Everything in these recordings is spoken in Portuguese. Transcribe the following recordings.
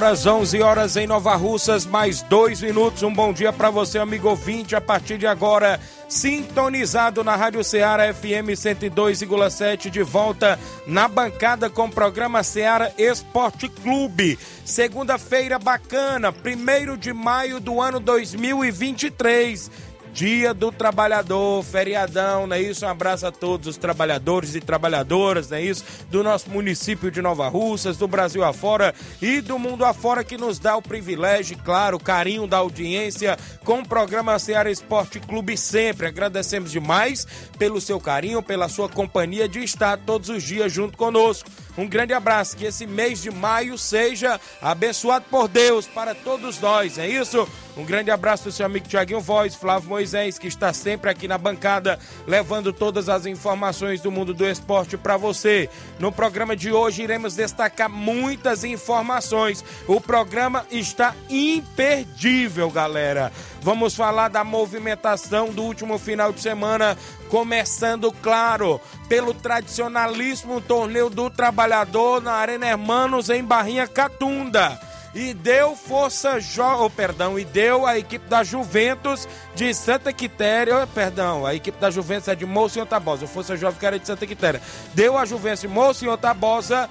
Horas, 11 horas em Nova Russas, mais dois minutos. Um bom dia para você, amigo ouvinte. A partir de agora, sintonizado na Rádio Ceará FM 102,7, de volta na bancada com o programa Ceará Esporte Clube. Segunda-feira bacana, 1 de maio do ano 2023. Dia do Trabalhador, feriadão, não é isso? Um abraço a todos os trabalhadores e trabalhadoras, não é isso? Do nosso município de Nova Russas, do Brasil afora e do mundo afora que nos dá o privilégio, claro, o carinho da audiência com o programa Ceará Esporte Clube sempre. Agradecemos demais pelo seu carinho, pela sua companhia de estar todos os dias junto conosco. Um grande abraço, que esse mês de maio seja abençoado por Deus para todos nós, é isso? Um grande abraço do seu amigo Tiaguinho Voz, Flávio Moisés, que está sempre aqui na bancada, levando todas as informações do mundo do esporte para você. No programa de hoje iremos destacar muitas informações. O programa está imperdível, galera. Vamos falar da movimentação do último final de semana, começando, claro, pelo tradicionalíssimo torneio do trabalhador na Arena Hermanos em Barrinha Catunda e deu força jo... oh, perdão, e deu a equipe da Juventus de Santa Quitéria, oh, perdão, a equipe da Juventus é de Monsenhor Tabosa, força jovem que era de Santa Quitéria. Deu a Juventus de Monsenhor Tabosa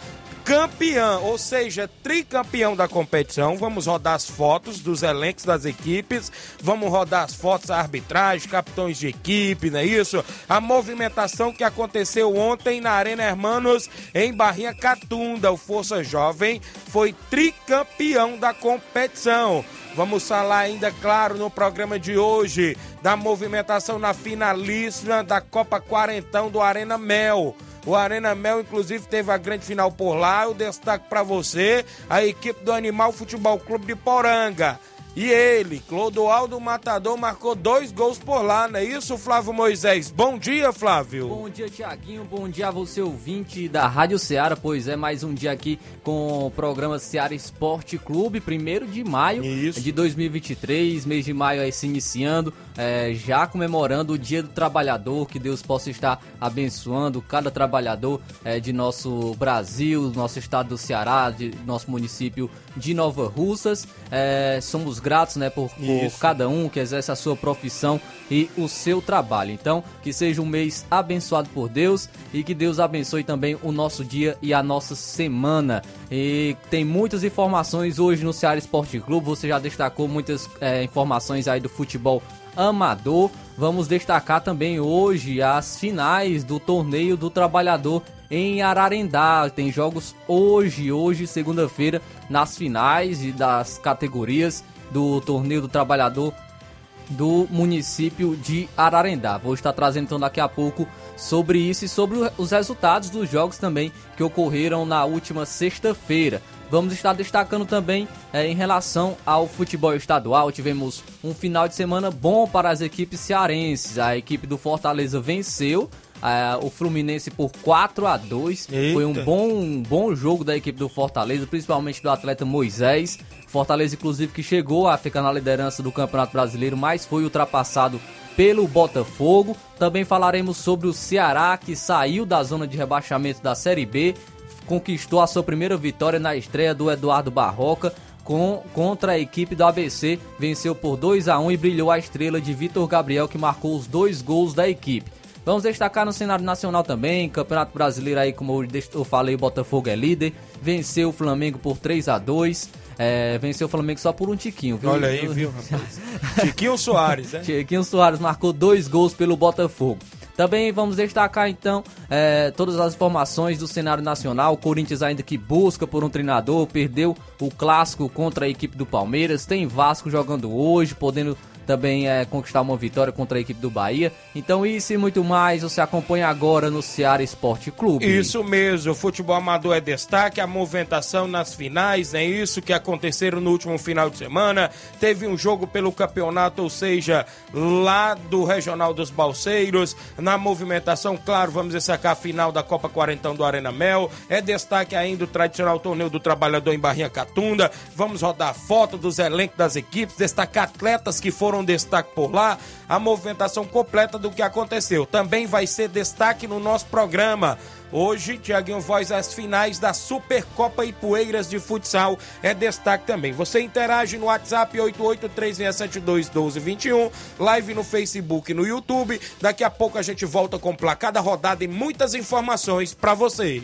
campeão, ou seja, tricampeão da competição. Vamos rodar as fotos dos elencos das equipes, vamos rodar as fotos da arbitragem, capitões de equipe, não é isso? A movimentação que aconteceu ontem na Arena Hermanos, em Barrinha Catunda. O Força Jovem foi tricampeão da competição. Vamos falar ainda, claro, no programa de hoje, da movimentação na finalíssima da Copa Quarentão do Arena Mel. O Arena Mel, inclusive, teve a grande final por lá. Eu destaco para você a equipe do Animal Futebol Clube de Poranga. E ele, Clodoaldo Matador, marcou dois gols por lá, não é isso, Flávio Moisés? Bom dia, Flávio. Bom dia, Tiaguinho. Bom dia a você, ouvinte da Rádio Ceará. Pois é, mais um dia aqui com o programa Ceará Esporte Clube, primeiro de maio isso. de 2023, mês de maio aí se iniciando, é, já comemorando o Dia do Trabalhador. Que Deus possa estar abençoando cada trabalhador é, de nosso Brasil, nosso estado do Ceará, de nosso município de Nova Russas. É, somos gratos, né, por, por cada um que exerce a sua profissão e o seu trabalho. Então, que seja um mês abençoado por Deus e que Deus abençoe também o nosso dia e a nossa semana. E tem muitas informações hoje no Ceará Esporte Clube. Você já destacou muitas é, informações aí do futebol amador. Vamos destacar também hoje as finais do torneio do trabalhador em Ararendá. Tem jogos hoje, hoje, segunda-feira, nas finais e das categorias do Torneio do Trabalhador do município de Ararendá. Vou estar trazendo então daqui a pouco sobre isso e sobre os resultados dos jogos também que ocorreram na última sexta-feira. Vamos estar destacando também é, em relação ao futebol estadual. Tivemos um final de semana bom para as equipes cearenses. A equipe do Fortaleza venceu Uh, o Fluminense por 4 a 2 Eita. Foi um bom, um bom jogo da equipe do Fortaleza, principalmente do atleta Moisés. Fortaleza, inclusive, que chegou a ficar na liderança do Campeonato Brasileiro, mas foi ultrapassado pelo Botafogo. Também falaremos sobre o Ceará, que saiu da zona de rebaixamento da Série B, conquistou a sua primeira vitória na estreia do Eduardo Barroca. Com, contra a equipe do ABC, venceu por 2 a 1 e brilhou a estrela de Vitor Gabriel, que marcou os dois gols da equipe. Vamos destacar no cenário nacional também, Campeonato Brasileiro aí, como eu falei, o Botafogo é líder, venceu o Flamengo por 3 a 2 é, venceu o Flamengo só por um tiquinho, viu? Olha aí, viu, rapaz? Tiquinho Soares, né? Tiquinho Soares marcou dois gols pelo Botafogo. Também vamos destacar então é, todas as informações do cenário nacional. O Corinthians ainda que busca por um treinador, perdeu o clássico contra a equipe do Palmeiras. Tem Vasco jogando hoje, podendo também é, conquistar uma vitória contra a equipe do Bahia. Então isso e muito mais você acompanha agora no Ceará Esporte Clube. Isso mesmo, o futebol amador é destaque, a movimentação nas finais, é isso que aconteceram no último final de semana. Teve um jogo pelo campeonato, ou seja, lá do Regional dos Balseiros. Na movimentação, claro, vamos destacar a final da Copa Quarentão do Arena Mel. É destaque ainda o tradicional torneio do trabalhador em Barrinha Catunda. Vamos rodar foto dos elencos das equipes, destacar atletas que foram um destaque por lá, a movimentação completa do que aconteceu. Também vai ser destaque no nosso programa. Hoje, Tiaguinho Voz, as finais da Supercopa Ipueiras de Futsal é destaque também. Você interage no WhatsApp 8836721221, live no Facebook e no YouTube. Daqui a pouco a gente volta com placada rodada e muitas informações para você.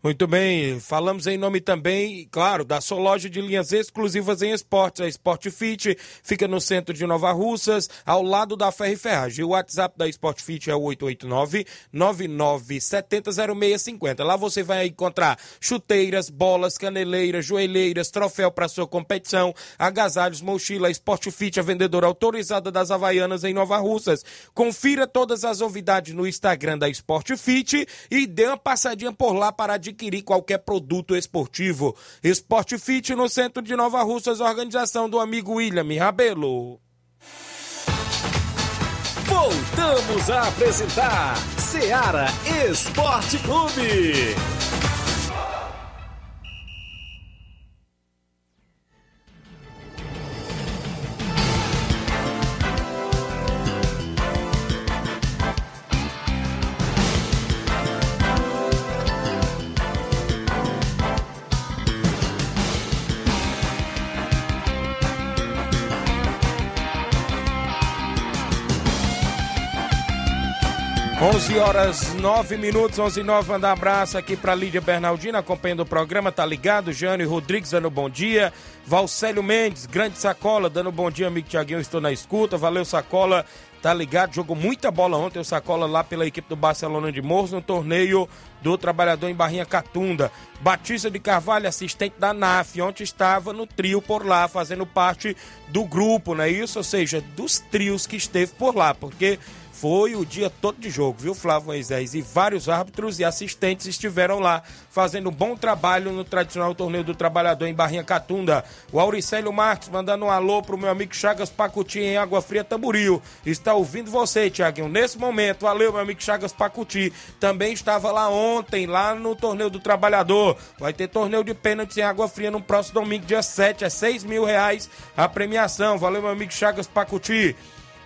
Muito bem, falamos em nome também, claro, da sua loja de linhas exclusivas em esportes, a Sport Fit, fica no centro de Nova Russas, ao lado da Ferro e Ferragem. O WhatsApp da Sport Fit é o 889-9970-0650. Lá você vai encontrar chuteiras, bolas, caneleiras, joelheiras, troféu para sua competição, agasalhos, mochila, Sport Fit, a vendedora autorizada das Havaianas em Nova Russas. Confira todas as novidades no Instagram da Sport Fit e dê uma passadinha por lá para adquirir adquirir qualquer produto esportivo. Esporte Fit no centro de Nova Russas, organização do amigo William Rabelo. Voltamos a apresentar Seara Esporte Clube. 11 horas 9 minutos, 11 e 9, mandar um abraço aqui para Lídia Bernardina, acompanhando o programa, tá ligado? Jânio Rodrigues dando bom dia. Valcélio Mendes, grande sacola, dando bom dia, amigo Tiaguinho, estou na escuta. Valeu, sacola, tá ligado? Jogou muita bola ontem, o sacola lá pela equipe do Barcelona de Morros no torneio do Trabalhador em Barrinha Catunda. Batista de Carvalho, assistente da NAF, ontem estava no trio por lá, fazendo parte do grupo, não é isso? Ou seja, dos trios que esteve por lá, porque foi o dia todo de jogo, viu, Flávio Moisés? E vários árbitros e assistentes estiveram lá fazendo um bom trabalho no tradicional torneio do trabalhador em Barrinha Catunda. O Auricélio Marques mandando um alô pro meu amigo Chagas Pacuti em Água Fria Tamburil. Está ouvindo você, Tiaguinho, nesse momento. Valeu, meu amigo Chagas Pacuti. Também estava lá ontem, lá no torneio do trabalhador. Vai ter torneio de pênaltis em Água Fria no próximo domingo, dia 7. É 6 mil reais a premiação. Valeu, meu amigo Chagas Pacuti.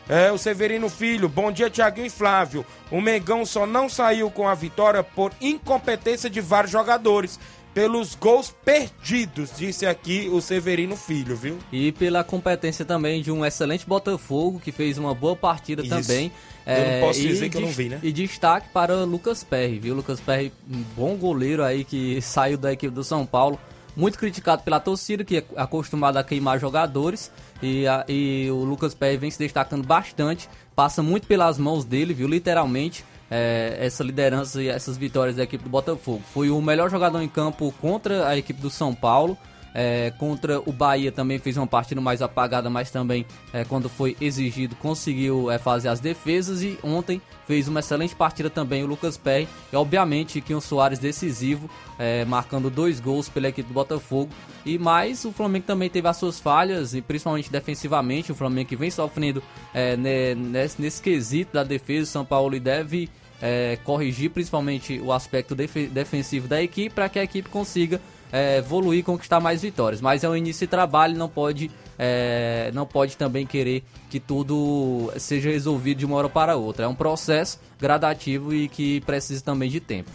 É, o Severino Filho, bom dia Tiaguinho e Flávio. O Mengão só não saiu com a vitória por incompetência de vários jogadores. Pelos gols perdidos, disse aqui o Severino Filho, viu? E pela competência também de um excelente Botafogo, que fez uma boa partida Isso. também. Eu é, não posso dizer que eu não vi, né? E destaque para Lucas Perry, viu? Lucas Perry, um bom goleiro aí que saiu da equipe do São Paulo. Muito criticado pela torcida, que é acostumada a queimar jogadores e, a, e o Lucas Pérez vem se destacando bastante, passa muito pelas mãos dele, viu? Literalmente. é, essa liderança e essas vitórias da equipe do Botafogo. Foi o melhor jogador em campo contra a equipe do São Paulo. É, contra o Bahia também fez uma partida mais apagada, mas também é, quando foi exigido conseguiu é, fazer as defesas e ontem fez uma excelente partida também o Lucas Perry. E obviamente que um Soares decisivo, é, marcando dois gols pela equipe do Botafogo. E mais o Flamengo também teve as suas falhas e principalmente defensivamente o Flamengo que vem sofrendo é, nesse, nesse quesito da defesa, o São Paulo deve é, corrigir principalmente o aspecto def defensivo da equipe para que a equipe consiga é, evoluir e conquistar mais vitórias. Mas é um início de trabalho, não pode, é, não pode também querer que tudo seja resolvido de uma hora para outra. É um processo gradativo e que precisa também de tempo.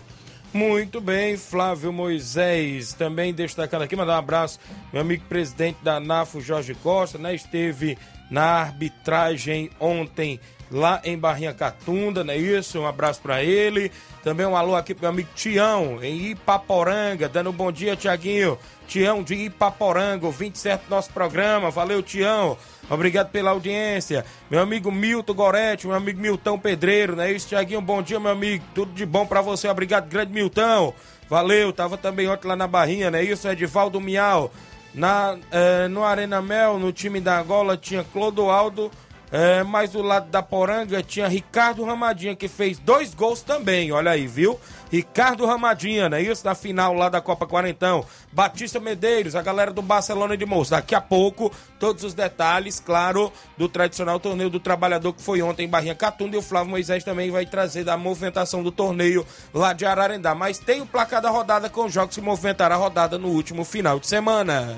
Muito bem, Flávio Moisés, também destacando aqui, mandar um abraço, meu amigo presidente da NAFO, Jorge Costa, né? Esteve na arbitragem ontem lá em Barrinha Catunda, não é isso? Um abraço para ele. Também um alô aqui pro meu amigo Tião, em Ipaporanga, dando um bom dia, Tiaguinho. Tião de Ipaporanga, ouvinte certo do nosso programa. Valeu, Tião. Obrigado pela audiência. Meu amigo Milton Goretti, meu amigo Milton Pedreiro, não é isso, Tiaguinho? Bom dia, meu amigo. Tudo de bom para você. Obrigado, grande Milton. Valeu, tava também ontem lá na Barrinha, não é isso? Edivaldo Miau. Na, eh, no Arena Mel, no time da Angola, tinha Clodoaldo é, mas do lado da Poranga tinha Ricardo Ramadinha, que fez dois gols também, olha aí, viu? Ricardo Ramadinha, né? Isso na final lá da Copa Quarentão. Batista Medeiros, a galera do Barcelona de Moço. Daqui a pouco, todos os detalhes, claro, do tradicional torneio do trabalhador que foi ontem em Barrinha Catunda. E o Flávio Moisés também vai trazer da movimentação do torneio lá de Ararendá. Mas tem o placar da rodada com jogos que movimentaram a rodada no último final de semana.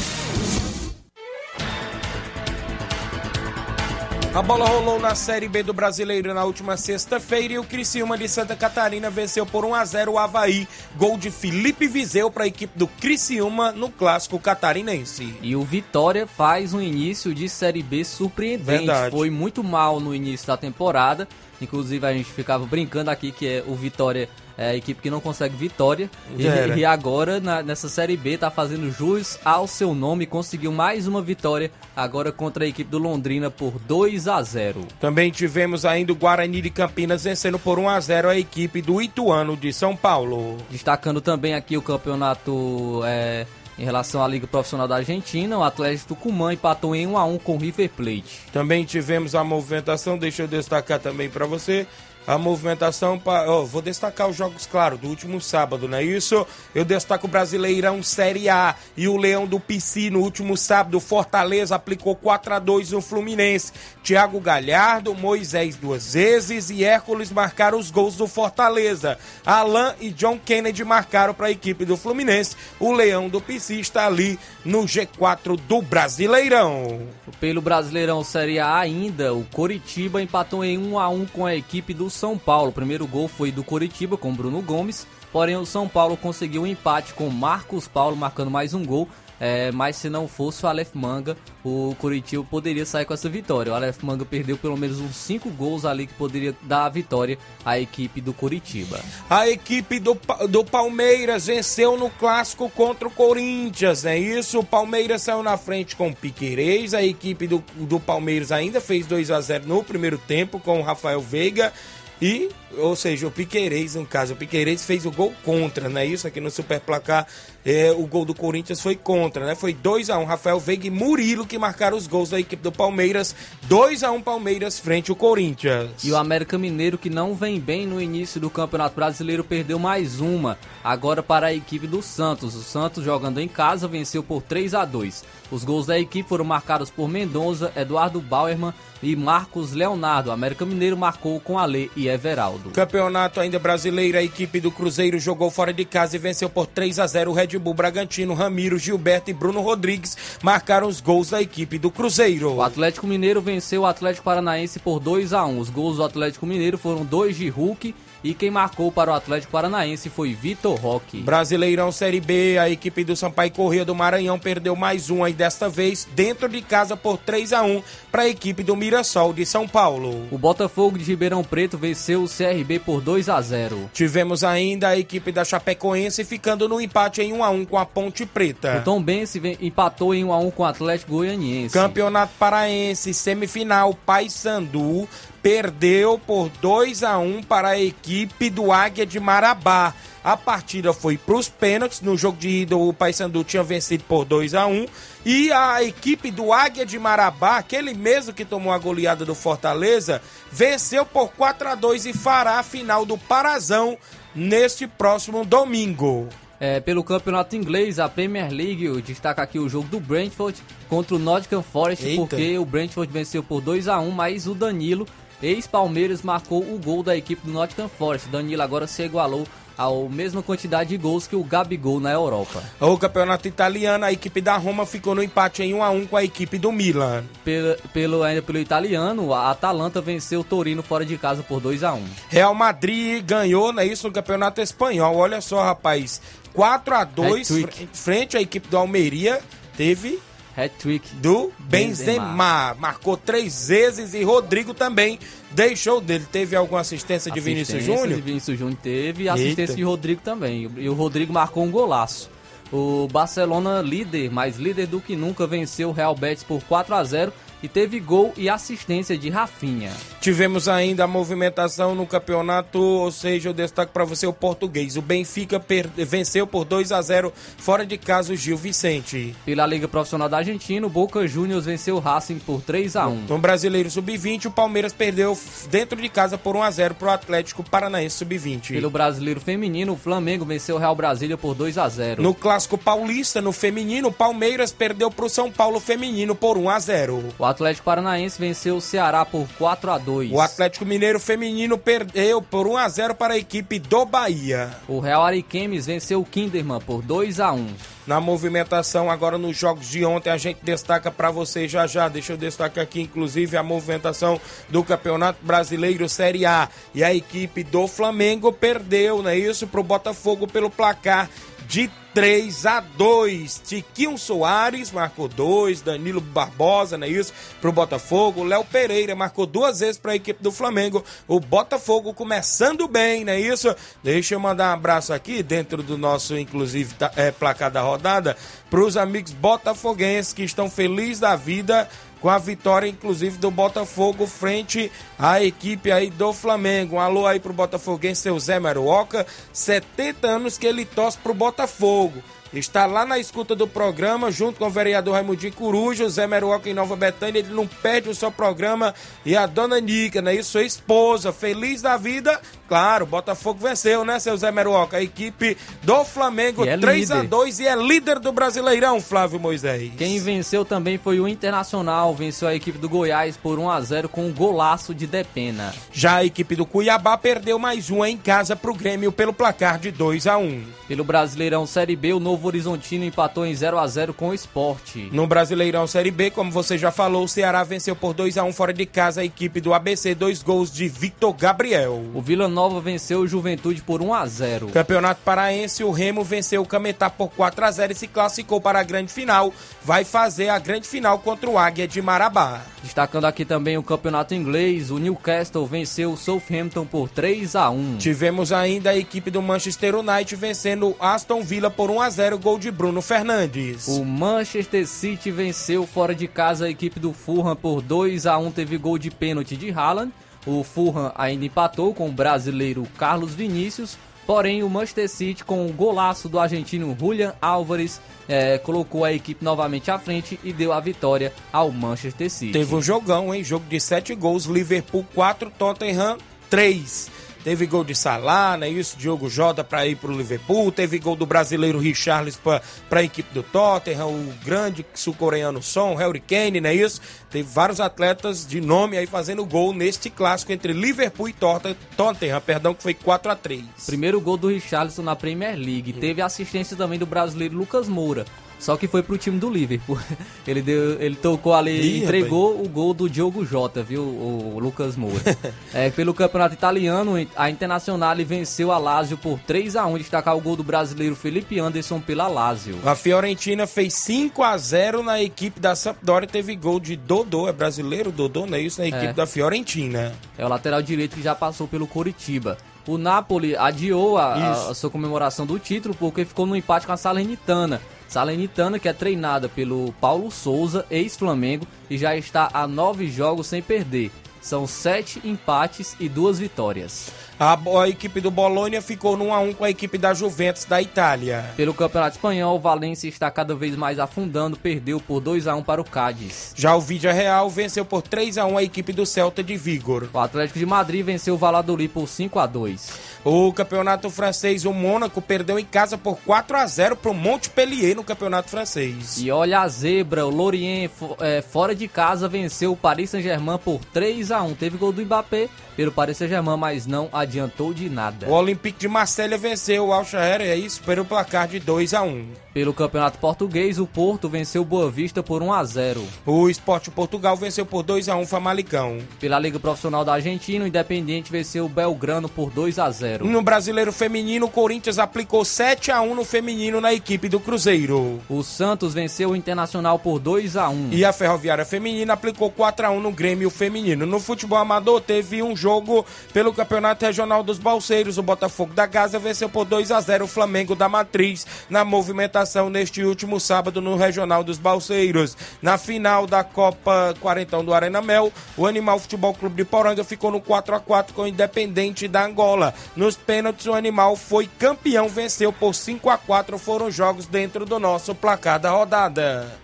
A bola rolou na Série B do Brasileiro na última sexta-feira e o Criciúma de Santa Catarina venceu por 1 a 0 o Havaí. Gol de Felipe Vizeu para a equipe do Criciúma no clássico catarinense. E o Vitória faz um início de Série B surpreendente. Verdade. Foi muito mal no início da temporada. Inclusive a gente ficava brincando aqui que é o Vitória é a equipe que não consegue vitória. E, e, agora, na, nessa Série B, tá fazendo jus ao seu nome. Conseguiu mais uma vitória agora contra a equipe do Londrina por 2 a 0 Também tivemos ainda o Guarani de Campinas vencendo por 1 a 0 a equipe do Ituano de São Paulo. Destacando também aqui o campeonato. É, em relação à Liga Profissional da Argentina, o Atlético Tucumã empatou em 1 a 1 com o River Plate. Também tivemos a movimentação, deixa eu destacar também para você, a movimentação para. Oh, vou destacar os jogos, claro, do último sábado, não é isso? Eu destaco o Brasileirão Série A e o Leão do PC no último sábado. Fortaleza aplicou 4 a 2 no Fluminense. Thiago Galhardo, Moisés duas vezes e Hércules marcaram os gols do Fortaleza. Alan e John Kennedy marcaram para a equipe do Fluminense. O Leão do PC está ali no G4 do Brasileirão. Pelo Brasileirão Série A ainda, o Coritiba empatou em 1 a 1 com a equipe do São Paulo. O primeiro gol foi do Coritiba com Bruno Gomes, porém o São Paulo conseguiu um empate com Marcos Paulo marcando mais um gol. É, mas se não fosse o Aleph Manga, o Curitiba poderia sair com essa vitória. O Aleph Manga perdeu pelo menos uns 5 gols ali que poderia dar a vitória à equipe do Curitiba. A equipe do, do Palmeiras venceu no clássico contra o Corinthians, é isso? O Palmeiras saiu na frente com o Piquerez, a equipe do, do Palmeiras ainda fez 2 a 0 no primeiro tempo com o Rafael Veiga. E, ou seja, o Piqueires, no caso, o Piqueires fez o gol contra, né? Isso aqui no super placar, é, o gol do Corinthians foi contra, né? Foi 2 a 1 um, Rafael Veiga e Murilo que marcaram os gols da equipe do Palmeiras. 2 a 1 um, Palmeiras frente ao Corinthians. E o América Mineiro, que não vem bem no início do Campeonato Brasileiro, perdeu mais uma. Agora para a equipe do Santos. O Santos, jogando em casa, venceu por 3 a 2 Os gols da equipe foram marcados por Mendonça, Eduardo Bauerman e Marcos Leonardo. América Mineiro marcou com Ale e Everaldo. Campeonato ainda brasileiro, a equipe do Cruzeiro jogou fora de casa e venceu por 3 a 0 o Red Bull Bragantino. Ramiro, Gilberto e Bruno Rodrigues marcaram os gols da equipe do Cruzeiro. O Atlético Mineiro venceu o Atlético Paranaense por 2 a 1. Os gols do Atlético Mineiro foram dois de Hulk E quem marcou para o Atlético Paranaense foi Vitor Roque. Brasileirão Série B, a equipe do Sampaio Corrêa do Maranhão perdeu mais uma e desta vez dentro de casa por 3 a 1 para a equipe do Mirassol de São Paulo. O Botafogo de Ribeirão Preto venceu o CRB por 2 a 0. Tivemos ainda a equipe da Chapecoense ficando no empate em 1 a 1 com a Ponte Preta. O Tom Bense empatou em 1 a 1 com o Atlético Goianiense. Campeonato Paraense, semifinal, Paysandu perdeu por 2 a 1 para a equipe do Águia de Marabá. A partida foi para os pênaltis. No jogo de ida, o Paysandu tinha vencido por 2 a 1 E a equipe do Águia de Marabá, aquele mesmo que tomou a goleada do Fortaleza, venceu por 4 a 2 e fará a final do Parazão neste próximo domingo. É, pelo campeonato inglês, a Premier League, eu destaco aqui o jogo do Brentford contra o Nottingham Forest, Eita. porque o Brentford venceu por 2 a 1 mas o Danilo, ex-Palmeiras, marcou o gol da equipe do Nottingham Forest. Danilo agora se igualou a mesma quantidade de gols que o Gabigol na Europa. O campeonato italiano, a equipe da Roma ficou no empate em 1 a 1 com a equipe do Milan. Pelo, pelo ainda pelo italiano, a Atalanta venceu o Torino fora de casa por 2 a 1. Real Madrid ganhou, né, isso no campeonato espanhol. Olha só, rapaz, 4 a 2 frente à equipe do Almeria, teve hat-trick do Benzema. Benzema. Marcou três vezes e Rodrigo também deixou dele. Teve alguma assistência de assistência Vinícius Júnior? de Vinícius Júnior teve e assistência Eita. de Rodrigo também. E o Rodrigo marcou um golaço. O Barcelona líder, mais líder do que nunca, venceu o Real Betis por 4 a 0 e teve gol e assistência de Rafinha. Tivemos ainda a movimentação no campeonato, ou seja, eu destaco para você o português. O Benfica venceu por 2 a 0 fora de casa o Gil Vicente. Pela Liga Profissional da Argentina, o Boca Juniors venceu o Racing por 3 a 1. No Brasileiro Sub-20, o Palmeiras perdeu dentro de casa por 1 a 0 para o Atlético Paranaense Sub-20. Pelo Brasileiro Feminino, o Flamengo venceu o Real Brasília por 2 a 0. No Clássico Paulista, no feminino, o Palmeiras perdeu para o São Paulo Feminino por 1 a 0. O Atlético Paranaense venceu o Ceará por 4 a 2. O Atlético Mineiro feminino perdeu por 1 a 0 para a equipe do Bahia. O Real Ariquemes venceu o Kinderman por 2 a 1. Na movimentação agora nos jogos de ontem a gente destaca para você já já. Deixa eu destacar aqui inclusive a movimentação do Campeonato Brasileiro Série A e a equipe do Flamengo perdeu, não é isso, para o Botafogo pelo placar de 3 a 2. Tiquinho Soares marcou dois, Danilo Barbosa, não é isso? Pro Botafogo. Léo Pereira marcou duas vezes para a equipe do Flamengo. O Botafogo começando bem, não é isso? Deixa eu mandar um abraço aqui dentro do nosso, inclusive, é, placar da rodada, para os amigos botafoguenses que estão felizes da vida com a vitória, inclusive, do Botafogo frente à equipe aí do Flamengo. Um alô aí pro Botafoguense, seu Zé Maruoca, 70 anos que ele torce pro Botafogo. Está lá na escuta do programa, junto com o vereador Raimundinho Coruja, Zé Meruoca em Nova Betânia, ele não perde o seu programa, e a dona Nica, né, isso, sua esposa, feliz da vida, claro, Botafogo venceu, né, seu Zé Meruoca, a equipe do Flamengo, é 3 a 2 e é líder do Brasileirão, Flávio Moisés. Quem venceu também foi o Internacional, venceu a equipe do Goiás por 1 a 0 com um golaço de Depena. Já a equipe do Cuiabá perdeu mais uma em casa pro Grêmio pelo placar de 2 a 1. Pelo Brasileirão Série B, o novo Horizontino empatou em 0 a 0 com o Esporte. No Brasileirão Série B, como você já falou, o Ceará venceu por 2 a 1 fora de casa a equipe do ABC, dois gols de Victor Gabriel. O Vila Nova venceu o Juventude por 1 a 0. Campeonato Paraense, o Remo venceu o Cametá por 4 a 0 e se classificou para a grande final. Vai fazer a grande final contra o Águia de Marabá. Destacando aqui também o Campeonato Inglês, o Newcastle venceu o Southampton por 3 a 1. Tivemos ainda a equipe do Manchester United vencendo o Aston Villa por 1 a 0 0, gol de Bruno Fernandes. O Manchester City venceu fora de casa a equipe do Fulham por 2 a 1, teve gol de pênalti de Haaland. O Fulham ainda empatou com o brasileiro Carlos Vinícius. Porém, o Manchester City, com o golaço do argentino Julian Álvares, é, colocou a equipe novamente à frente e deu a vitória ao Manchester City. Teve um jogão, hein? Jogo de 7 gols, Liverpool 4, Tottenham 3. Teve gol de Salah, né? Isso, Diogo Jota para ir para o Liverpool. Teve gol do brasileiro Richarlis para a equipe do Tottenham. O grande sul-coreano Son, Harry Kane, né? Isso. Teve vários atletas de nome aí fazendo gol neste clássico entre Liverpool e Tottenham, perdão, que foi 4 a 3 Primeiro gol do Richarlison na Premier League. Teve assistência também do brasileiro Lucas Moura. Só que foi pro time do Liverpool. Ele, deu, ele tocou ali e entregou o gol do Diogo Jota, viu, o, Lucas Moura. é, pelo campeonato italiano, a Internacional venceu a Lazio por 3 a 1 destacar o gol do brasileiro Felipe Anderson pela Lazio. A Fiorentina fez 5 a 0 na equipe da Sampdoria, teve gol de Dodô, é brasileiro Dodô, é isso? Na equipe é. da Fiorentina. É o lateral direito que já passou pelo Coritiba. O Napoli adiou a, a, a sua comemoração do título porque ficou no empate com a Salernitana. Salernitana, que é treinada pelo Paulo Souza, ex-Flamengo, e já está a nove jogos sem perder. São sete empates e duas vitórias. A, a, equipe do Bolonha ficou no 1x1 com a equipe da Juventus da Itália. Pelo Campeonato Espanhol, o Valência está cada vez mais afundando, perdeu por 2x1 para o Cádiz. Já o Vídea Real venceu por 3x1 a equipe do Celta de Vigor. O Atlético de Madrid venceu o Valladolid por 5x2. O Campeonato Francês, o Mônaco perdeu em casa por 4 x 0 para o Montpellier no Campeonato Francês. E olha a zebra, o Lorient é, fora de casa venceu o Paris Saint-Germain por 3 x 1. Teve gol do Mbappé pelo Paris Saint-Germain, mas não adiantou de nada. O Olympique de Marselha venceu o Al Shaher, é isso, pelo placar de 2 a 1. Pelo Campeonato Português, o Porto venceu Boa Vista por 1 a 0. O Esporte Portugal venceu por 2 a 1 o Famalicão. Pela Liga Profissional da Argentina, o Independiente venceu o Belgrano por 2 a 0. No Brasileiro Feminino, o Corinthians aplicou 7 a 1 no feminino na equipe do Cruzeiro. O Santos venceu o Internacional por 2 a 1. E a Ferroviária Feminina aplicou 4 a 1 no Grêmio Feminino. No futebol amador, teve um jogo pelo Campeonato Regional dos Balseiros. O Botafogo da Gaza venceu por 2 a 0 o Flamengo da Matriz na movimentação neste último sábado no Regional dos Balseiros. Na final da Copa Quarentão do Arena Mel, o Animal Futebol Clube de Poranga ficou no 4 a 4 com o Independente da Angola. Nos pênaltis, o Animal foi campeão, venceu por 5 a 4 Foram jogos dentro do nosso placar da rodada.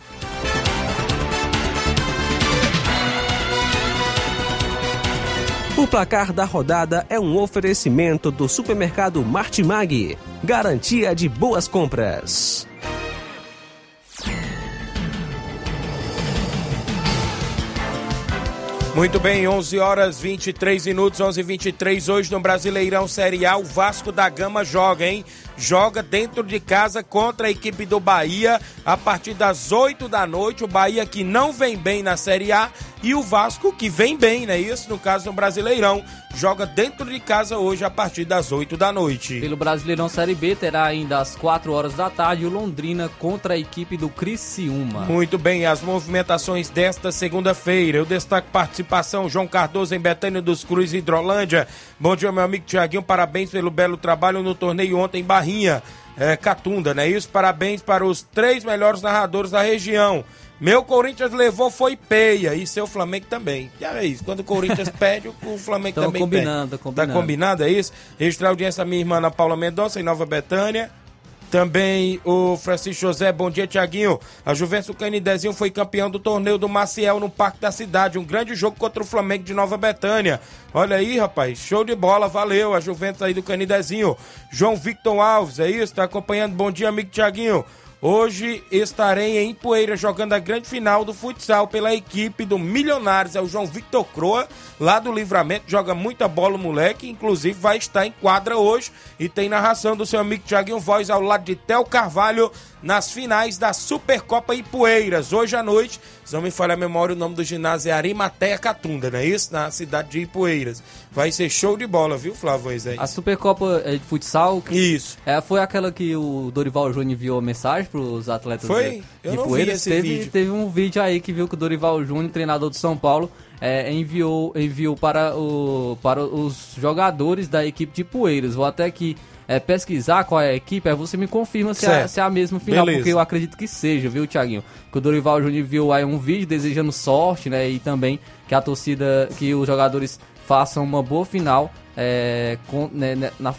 O placar da rodada é um oferecimento do supermercado Martimag. Garantia de boas compras. Muito bem, 11 horas 23 minutos, 11 23 hoje no Brasileirão Série A, o Vasco da Gama joga, hein? Joga dentro de casa contra a equipe do Bahia a partir das 8 da noite. O Bahia que não vem bem na Série A e o Vasco que vem bem, né? Isso no caso no Brasileirão joga dentro de casa hoje a partir das 8 da noite. Pelo Brasileirão Série B terá ainda às 4 horas da tarde o Londrina contra a equipe do Criciúma. Muito bem, as movimentações desta segunda-feira. Eu destaco participação João Cardoso em Betânia dos Cruz Hidrolândia. Bom dia, meu amigo Tiaguinho, parabéns pelo belo trabalho no torneio ontem em Barrinha. É, Catunda, né? Isso, parabéns para os três melhores narradores da região. Meu Corinthians levou foi peia e seu Flamengo também. Já é isso. Quando o Corinthians pede, o Flamengo Tão também combinando, pede. Combinando. Tá combinado, é isso? Registrar a audiência minha irmã Ana Paula Mendonça em Nova Betânia. Também o Francisco José, bom dia, Tiaguinho. A Juventus do Canidezinho foi campeão do torneio do Maciel no Parque da Cidade. Um grande jogo contra o Flamengo de Nova Betânia. Olha aí, rapaz, show de bola, valeu. A Juventus aí do Canidezinho. João Victor Alves, é isso? Tá acompanhando. Bom dia, amigo Tiaguinho. Hoje estarei em Poeira jogando a grande final do futsal pela equipe do Milionários. É o João Victor Croa, lá do Livramento. Joga muita bola moleque. Inclusive vai estar em quadra hoje. E tem narração do seu amigo Tiaguinho Voz ao lado de Tel Carvalho nas finais da Supercopa Ipueiras. Hoje à noite, se não me falha a memória, o nome do ginásio é Arimateia Catunda, não é isso? Na cidade de Ipueiras. Vai ser show de bola, viu, Flávio Moisés? A Supercopa é de futsal. Isso. É, foi aquela que o Dorival Júnior enviou mensagem para os atletas foi? de, Eu de não vi esse teve, vídeo. teve um vídeo aí que viu que o Dorival Júnior, treinador do São Paulo, é, enviou, enviou para, o, para os jogadores da equipe de Poeiras. Vou até aqui é, pesquisar qual é a equipe, aí você me confirma se é, se é, a mesma final, Beleza. porque eu acredito que seja, viu, Thiaguinho? Que o Dorival Júnior viu aí um vídeo desejando sorte, né? E também que a torcida, que os jogadores façam uma boa final. É, com, né, né na,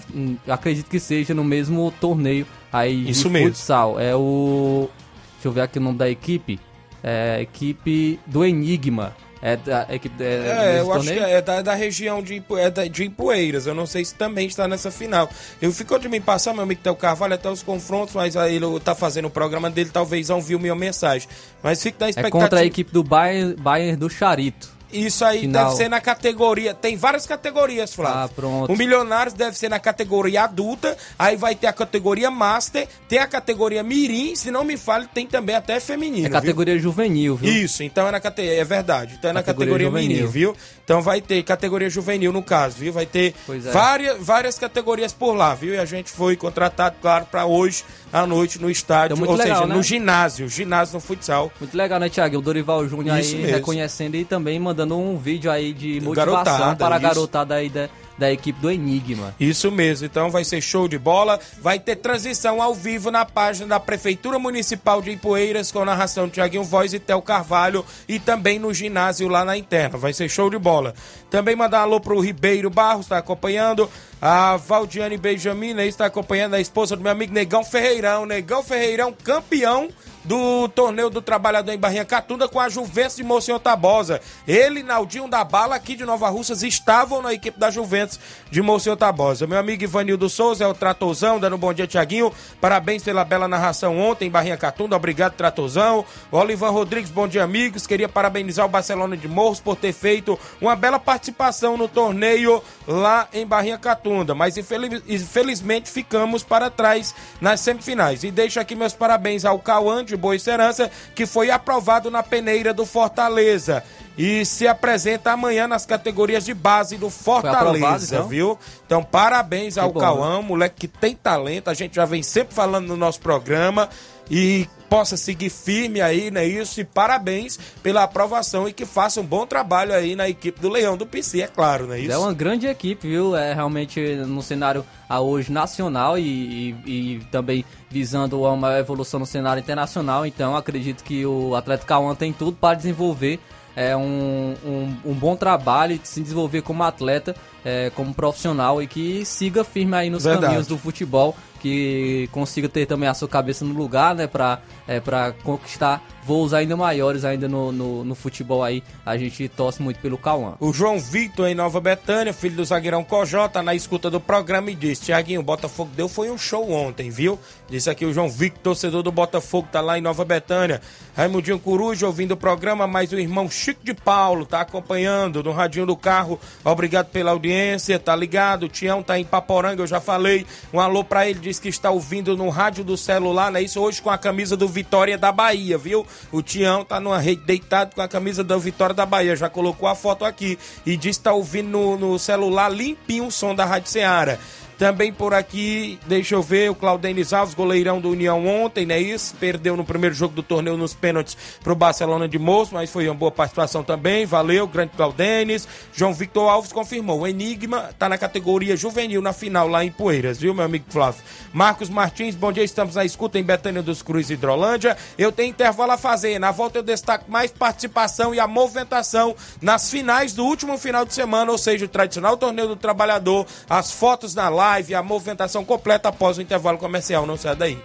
acredito que seja no mesmo torneio aí Isso de mesmo. futsal. É o. Deixa eu ver aqui o nome da equipe. É, equipe do Enigma. É da equipe é, é eu torneio? acho que é da, da região de, é da, de Ipueiras. Eu não sei se também está nessa final. Eu ficou de me passar, meu amigo Teu Carvalho, até os confrontos, mas aí ele tá fazendo o programa dele, talvez não viu minha mensagem. Mas fica na expectativa. É contra a equipe do Bayern, Bayern do Charito. Isso aí Final. deve ser na categoria. Tem várias categorias, Flávio. Ah, pronto. O Milionários deve ser na categoria adulta. Aí vai ter a categoria Master, tem a categoria Mirim, se não me fale, tem também até feminino. É viu? categoria juvenil, viu? Isso, então é na categoria. É verdade. Então é na Categoria categoria juvenil. Mirim, viu? Então vai ter categoria juvenil no caso, viu? Vai ter é. várias, várias categorias por lá, viu? E a gente foi contratado, claro, para hoje à noite no estádio, Então, ou legal, seja, né? no ginásio, ginásio no futsal. Muito legal, né, Thiago? O Dorival Júnior aí mesmo. reconhecendo e também mandando um vídeo aí de motivação Garotada, para a garotada aí da, da equipe do Enigma. Isso mesmo, então vai ser show de bola. Vai ter transmissão ao vivo na página da Prefeitura Municipal de Ipueiras com narração de Tiaguinho Voz e Tel Carvalho e também no ginásio lá na interna. Vai ser show de bola. Também mandar um alô pro Ribeiro Barros, está acompanhando. A Valdiane Benjamin aí está acompanhando a esposa do meu amigo Negão Ferreirão. Negão Ferreirão, campeão do torneio do trabalhador em Barrinha Catunda com a Juventus de Monsenhor Tabosa. Ele, Naldinho da Bala, aqui de Nova Russas, estavam na equipe da Juventus de Monsenhor Tabosa. Meu amigo Ivanildo Souza é o Tratorzão, dando um bom dia, Tiaguinho. Parabéns pela bela narração ontem em Barrinha Catunda. Obrigado, Tratorzão. O Olivan Rodrigues, bom dia, amigos. Queria parabenizar o Barcelona de Morros por ter feito uma bela participação no torneio lá em Barrinha Catunda. Mas infeliz- infelizmente ficamos para trás nas semifinais. E deixo aqui meus parabéns ao Cauã de Boa Serança, que foi aprovado na peneira do Fortaleza. E se apresenta amanhã nas categorias de base do Fortaleza, então? viu? Então, parabéns ao bom, Cauã, moleque que tem talento. A gente já vem sempre falando no nosso programa. E possa seguir firme aí, né? Isso. E parabéns pela aprovação e que faça um bom trabalho aí na equipe do Leão do PC, é claro, né? Isso. É uma grande equipe, viu? É realmente no cenário a hoje nacional e, e- e também visando uma maior evolução no cenário internacional. Então acredito que o Atlético Cauã tem tudo para desenvolver é, um, um, um bom trabalho e se desenvolver como atleta, é, como profissional e que siga firme aí nos Verdade. caminhos do futebol, que consiga ter também a sua cabeça no lugar, né? Pra, é, pra conquistar voos ainda maiores ainda no, no, no futebol aí. A gente torce muito pelo Cauã. O João Victor em Nova Betânia, filho do zagueirão Cojó, tá na escuta do programa e disse: Tiaguinho, o Botafogo deu foi um show ontem, viu? Disse aqui o João Victor, torcedor do Botafogo, tá lá em Nova Betânia. Raimundinho Coruja ouvindo o programa, mas o irmão Chico de Paulo tá acompanhando no radinho do carro. Obrigado pela audiência, tá ligado? O Tião tá em Paporanga, eu já falei. Um alô pra ele, diz que está ouvindo no rádio do celular, né? Isso hoje com a camisa do Vitória da Bahia, viu? O Tião tá numa rede deitado com a camisa da Vitória da Bahia, já colocou a foto aqui e diz que tá ouvindo no, no celular limpinho o som da Rádio Ceará. Também por aqui, deixa eu ver, o Claudenis Alves, goleirão do União ontem, né? Isso, perdeu no primeiro jogo do torneio nos pênaltis pro Barcelona de Moço, mas foi uma boa participação também, valeu, grande Claudenis. João Victor Alves confirmou, o Enigma tá na categoria juvenil na final lá em Poeiras, viu, meu amigo Flávio? Marcos Martins, bom dia, estamos na escuta em Betânia dos Cruz, Hidrolândia. Eu tenho intervalo a fazer, na volta eu destaco mais participação e a movimentação nas finais do último final de semana, ou seja, o tradicional torneio do trabalhador, as fotos na live, a movimentação completa após o intervalo comercial, não sai daí.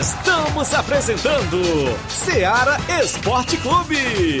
Estamos apresentando Seara Esporte Clube.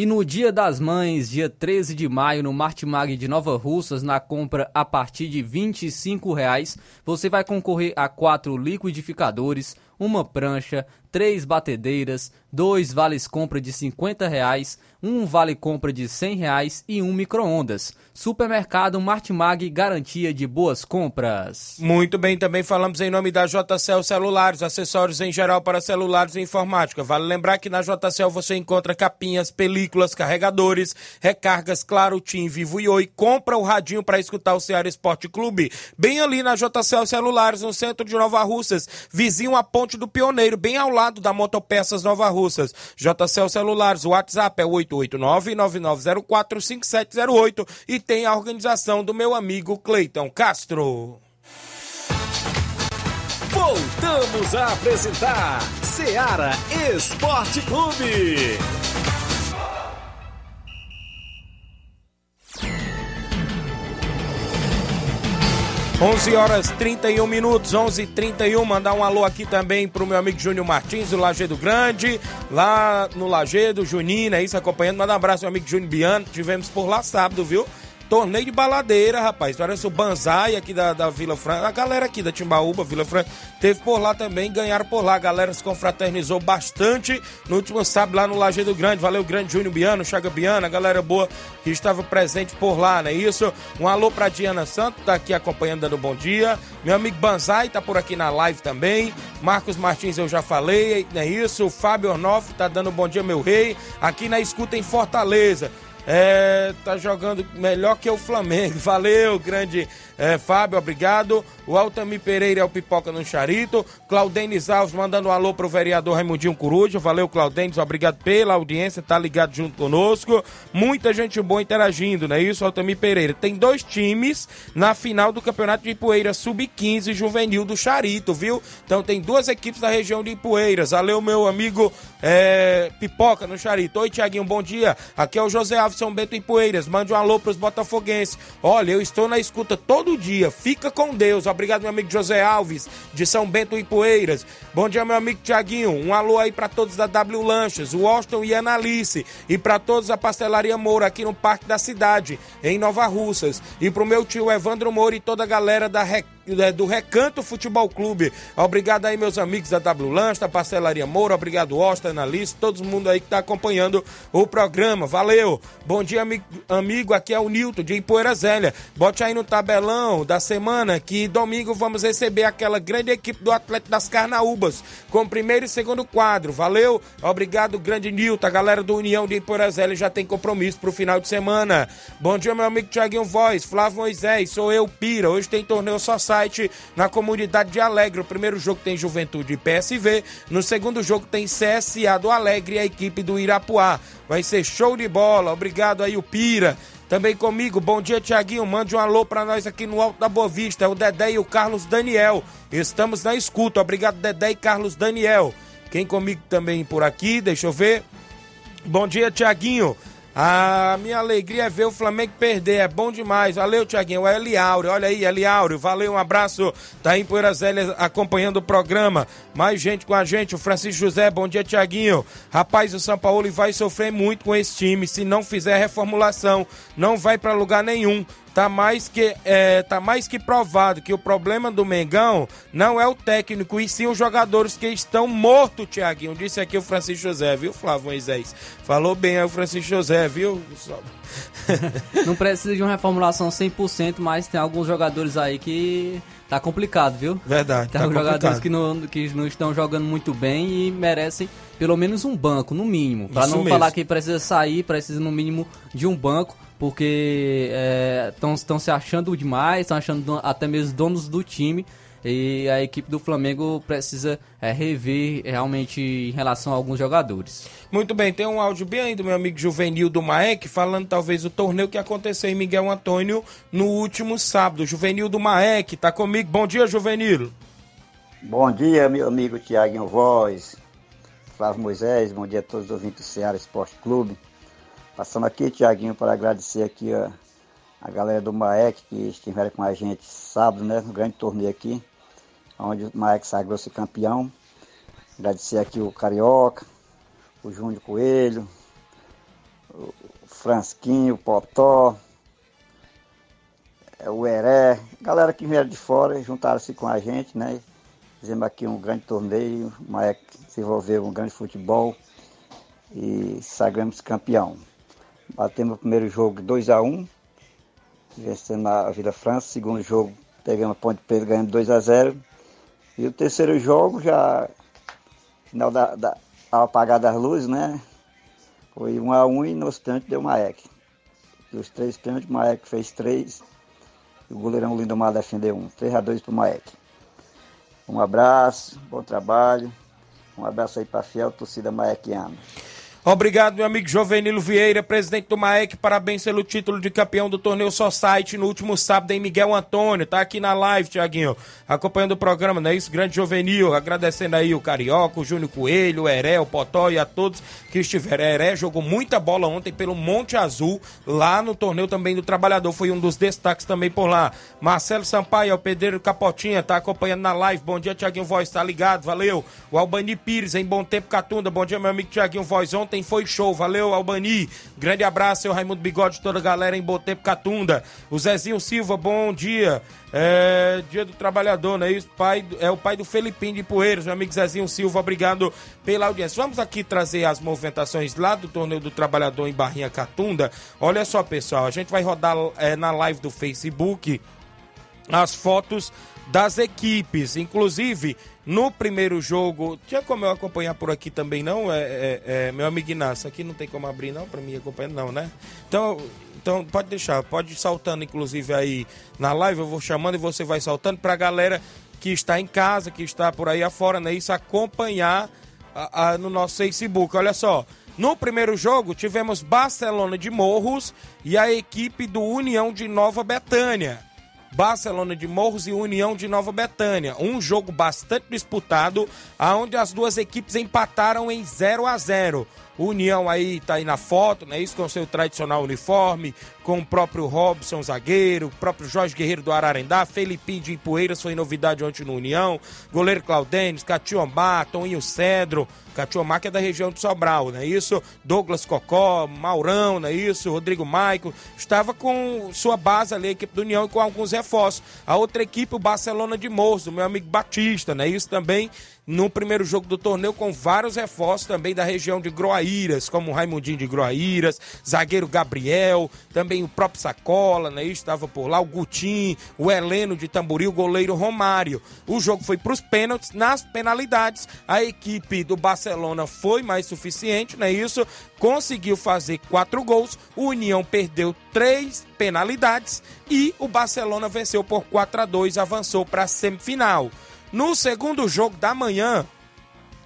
E no Dia das Mães, dia 13 de maio, no Martimag de Nova Russas, na compra a partir de 25 reais, você vai concorrer a quatro liquidificadores, uma prancha, três batedeiras, dois vales compra de 50 reais, um vale compra de 100 reais e um micro-ondas. Supermercado Martimag, garantia de boas compras. Muito bem, também falamos em nome da JCL Celulares, acessórios em geral para celulares e informática. Vale lembrar que na JCL você encontra capinhas, películas, carregadores, recargas, claro, Tim, Vivo e Oi. Compra o radinho para escutar o Ceará Esporte Clube, bem ali na JCL Celulares, no centro de Nova Russas, vizinho à Ponte do Pioneiro, bem ao lado da Motopeças Nova Russas. JCL Celulares, o WhatsApp é 889-9904-5708 e tem a organização do meu amigo Cleiton Castro. Voltamos a apresentar Seara Esporte Clube. 11 horas 31 minutos, 11 31 Mandar um alô aqui também pro meu amigo Júnior Martins, do Lagedo Grande, lá no Lagedo, Juninho, é isso, acompanhando. Manda um abraço, meu amigo Júnior Biano, tivemos por lá sábado, viu? Torneio de baladeira, rapaz. Parece o Banzai aqui da, da Vila Franca. A galera aqui da Timbaúba, Vila Franca, teve por lá também, ganharam por lá. A galera se confraternizou bastante no último sábado lá no Lajeado Grande. Valeu, grande Júnior Biano, Chaga Biano, a galera boa que estava presente por lá, não é isso? Um alô pra Diana Santos, tá aqui acompanhando, dando bom dia. Meu amigo Banzai tá por aqui na live também. Marcos Martins eu já falei, não é isso? O Fábio Ornoff tá dando bom dia, meu rei. Aqui na escuta em Fortaleza. É, tá jogando melhor que o Flamengo. Valeu, grande é, Fábio, obrigado. O Altamir Pereira é o Pipoca no Charito. Claudenis Alves mandando um alô pro vereador Raimundinho Coruja. Valeu, Claudenis, obrigado pela audiência, tá ligado junto conosco. Muita gente boa interagindo, não é isso, Altamir Pereira? Tem dois times na final do Campeonato de Ipueiras Sub-15 Juvenil do Charito, viu? Então tem duas equipes da região de Ipueiras. Valeu, meu amigo é, Pipoca no Charito. Oi, Tiaguinho, bom dia. Aqui é o José Alves São Bento Ipueiras. Mande um alô pros botafoguenses. Olha, eu estou na escuta todo dia. Fica com Deus. Obrigado, meu amigo José Alves, de São Bento Ipueiras. Bom dia, meu amigo Tiaguinho. Um alô aí para todos da W Lanches, o Austin e a Analice. E para todos a Pastelaria Moura aqui no Parque da Cidade, em Nova Russas. E pro meu tio Evandro Moura e toda a galera da Rec do Recanto Futebol Clube. Obrigado aí, meus amigos da W Lanche, da Parcelaria Moura, obrigado, Austin, Analista, todo mundo aí que está acompanhando o programa. Valeu! Bom dia, amigo, aqui é o Nilton de Ipoeira Zélia. Bote aí no tabelão da semana que domingo vamos receber aquela grande equipe do Atlético das Carnaúbas, com primeiro e segundo quadro. Valeu! Obrigado, grande Nilton. A galera do União de Ipoeira Zélia já tem compromisso pro final de semana. Bom dia, meu amigo Tiaguinho Voz, Flávio Moisés, sou eu, Pira. Hoje tem torneio só site na comunidade de Alegre. O primeiro jogo tem Juventude e PSV. No segundo jogo tem CSA do Alegre e a equipe do Irapuá. Vai ser show de bola. Obrigado aí, o Pira. Também comigo, bom dia, Tiaguinho. Mande um alô pra nós aqui no Alto da Boa Vista. É o Dedé e o Carlos Daniel. Estamos na escuta. Obrigado, Dedé e Carlos Daniel. Quem comigo também por aqui, deixa eu ver. Bom dia, Tiaguinho. A minha alegria é ver o Flamengo perder, é bom demais. Valeu, Tiaguinho. É Eliauro, olha aí, Eliauro. Valeu, um abraço. Tá em Poeira Zélia acompanhando o programa. Mais gente com a gente. O Francisco José, bom dia, Tiaguinho. Rapaz, o São Paulo vai sofrer muito com esse time se não fizer reformulação. Não vai para lugar nenhum tá mais que é, tá mais que provado que o problema do Mengão não é o técnico e sim os jogadores que estão mortos, Tiaguinho. Disse aqui o Francisco José, viu, Flávio Moisés? Falou bem aí o Francisco José, viu? não precisa de uma reformulação 100%, mas tem alguns jogadores aí que tá complicado, viu? Verdade. Tem tá jogadores que não, que não estão jogando muito bem e merecem pelo menos um banco, no mínimo. Para não mesmo. falar que precisa sair, precisa no mínimo de um banco porque estão é, se achando demais, estão achando até mesmo donos do time. E a equipe do Flamengo precisa é, rever realmente em relação a alguns jogadores. Muito bem, tem um áudio bem aí do meu amigo Juvenil do Maek, falando talvez do torneio que aconteceu em Miguel Antônio no último sábado. Juvenil do Maek, tá comigo. Bom dia, Juvenil. Bom dia, meu amigo Tiaguinho Voz, Flávio Moisés, bom dia a todos os ouvintes do Ceará Esporte Clube. Passando aqui, Tiaguinho, para agradecer aqui a, a galera do Maek que estiveram com a gente sábado, né? No grande torneio aqui, onde o Maek sagrou-se campeão. Agradecer aqui o Carioca, o Júnior Coelho, o Fransquinho, o Potó, é, o Heré, galera que vieram de fora juntaram-se com a gente, né? Fizemos aqui um grande torneio, o Maek desenvolveu um grande futebol e sagramos campeão. Batemos o primeiro jogo 2 a 1 vencendo a Vila França. Segundo jogo, pegamos a Ponte Pedro ganhando 2 a 0 E o terceiro jogo, já final da, da ao apagar das luzes, né? Foi 1 a 1 e nos pênaltis deu Maek. Dos três pênaltis, Maek fez três. E o goleirão Lindomar defendeu um. 3 a 2 pro Maek. Um abraço, bom trabalho. Um abraço aí para a fiel torcida maequiana. Obrigado, meu amigo Jovenilo Vieira, presidente do MAEC. Parabéns pelo título de campeão do torneio Society no último sábado em Miguel Antônio. Tá aqui na live, Tiaguinho, acompanhando o programa, não é isso? Grande Jovenil, agradecendo aí o Carioca, o Júnior Coelho, o Heré, o Potó e a todos que estiveram. Heré jogou muita bola ontem pelo Monte Azul, lá no torneio também do Trabalhador. Foi um dos destaques também por lá. Marcelo Sampaio, o Pedreiro Capotinha, tá acompanhando na live. Bom dia, Tiaguinho Voz, tá ligado? Valeu. O Albani Pires, em Bom Tempo Catunda. Bom dia, meu amigo Tiaguinho Voz. Ontem ontem foi show. Valeu, Albani. Grande abraço, seu Raimundo Bigode, toda a galera em Botempo Catunda. O Zezinho Silva, bom dia. É, dia do Trabalhador, não é isso? Pai, é o pai do Felipinho de Poeiros, meu amigo Zezinho Silva, obrigado pela audiência. Vamos aqui trazer as movimentações lá do Torneio do Trabalhador em Barrinha Catunda. Olha só, pessoal, a gente vai rodar é, na live do Facebook as fotos das equipes. Inclusive, no primeiro jogo, tinha como eu acompanhar por aqui também, não? É, é, é meu amigo Inácio, aqui não tem como abrir, não, para mim acompanhar, não, né? Então, então, pode deixar, pode ir saltando, inclusive, aí na live, eu vou chamando e você vai saltando pra galera que está em casa, que está por aí afora, né? Isso acompanhar a, a, no nosso Facebook. Olha só, no primeiro jogo tivemos Barcelona de Morros e a equipe do União de Nova Betânia. Barcelona de Morros e União de Nova Betânia. Um jogo bastante disputado, aonde as duas equipes empataram em 0 a 0. União aí tá aí na foto, né? Isso com seu tradicional uniforme, com o próprio Robson zagueiro, o próprio Jorge Guerreiro do Ararendá, Felipinho de Ipueiras foi novidade ontem no União, goleiro Claudênis, Catiombar, Toninho Cedro, Catiomar que é da região do Sobral, né? Isso, Douglas Cocó, Maurão, né? Isso, Rodrigo Maico, estava com sua base ali, a equipe do União e com alguns reforços. A outra equipe, o Barcelona de Moço, meu amigo Batista, né? Isso também no primeiro jogo do torneio com vários reforços também da região de Groaíras, como o Raimundinho de Groaíras, zagueiro Gabriel, também o próprio Sacola, né? Estava por lá, o Gutim, o Heleno de Tamboril, o goleiro Romário. O jogo foi para os pênaltis, nas penalidades, a equipe do Barcelona foi mais suficiente, não é isso? Conseguiu fazer quatro gols, o União perdeu três penalidades e o Barcelona venceu por 4 a 2 avançou para a semifinal. No segundo jogo da manhã,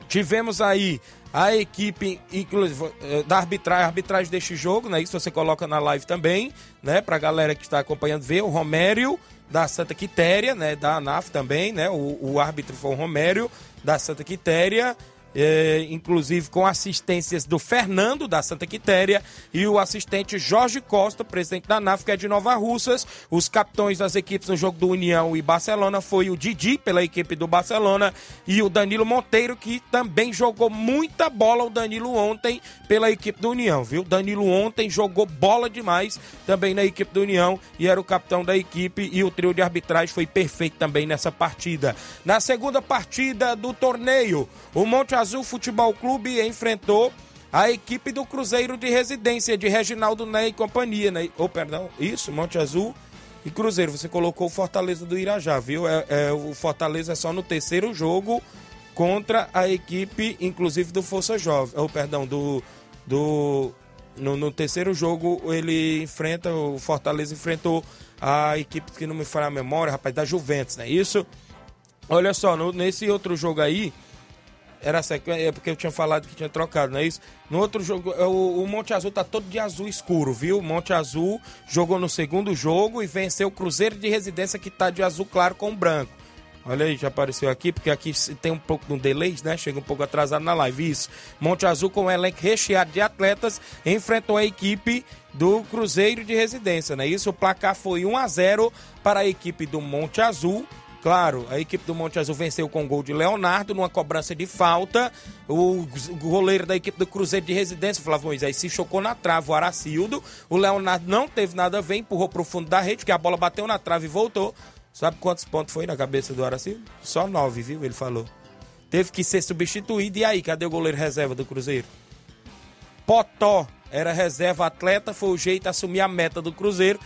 tivemos aí a equipe, eh, da arbitragem, arbitragem deste jogo, né? Isso você coloca na live também, né? Pra galera que está acompanhando ver, o Romério da Santa Quitéria, né? Da ANAF também, né? O, o árbitro foi o Romério da Santa Quitéria é, inclusive com assistências do Fernando, da Santa Quitéria, e o assistente Jorge Costa, presidente da NAF, que é de Nova Russas. Os capitões das equipes no jogo do União e Barcelona foi o Didi, pela equipe do Barcelona, e o Danilo Monteiro, que também jogou muita bola, o Danilo ontem, pela equipe do União, viu? Danilo ontem jogou bola demais também na equipe do União, e era o capitão da equipe, e o trio de arbitragem foi perfeito também nessa partida. Na segunda partida do torneio, o Monte Azul Futebol Clube enfrentou a equipe do Cruzeiro de Residência de Reginaldo Ney e companhia, né? Oh, perdão, isso, Monte Azul e Cruzeiro. Você colocou o Fortaleza do Irajá, viu? É, é, o Fortaleza é só no terceiro jogo contra a equipe, inclusive do Força Jovem. Oh, perdão, do. do no, no, terceiro jogo ele enfrenta, o Fortaleza enfrentou a equipe que não me fala a memória, rapaz, da Juventus, né? Isso. Olha só, no, nesse outro jogo aí, era sequência, é porque eu tinha falado que tinha trocado, não é isso? No outro jogo, é, o, o, Monte Azul tá todo de azul escuro, viu? Monte Azul jogou no segundo jogo e venceu o Cruzeiro de Residência que tá de azul claro com branco. Olha aí, já apareceu aqui, porque aqui tem um pouco de um delay, né? Chega um pouco atrasado na live. Isso. Monte Azul com um elenco recheado de atletas enfrentou a equipe do Cruzeiro de Residência, né? Isso, o placar foi 1 a 0 para a equipe do Monte Azul Claro, a equipe do Monte Azul venceu com gol de Leonardo numa cobrança de falta. O goleiro da equipe do Cruzeiro de Residência, Flávio Moisés, se chocou na trave, o Aracildo. O Leonardo não teve nada a ver, empurrou o fundo da rede, porque a bola bateu na trave e voltou. Sabe quantos pontos foi na cabeça do Araci? Só nove, viu? Ele falou. Teve que ser substituído. E aí, cadê o goleiro reserva do Cruzeiro? Potó era reserva atleta, foi o jeito de assumir a meta do Cruzeiro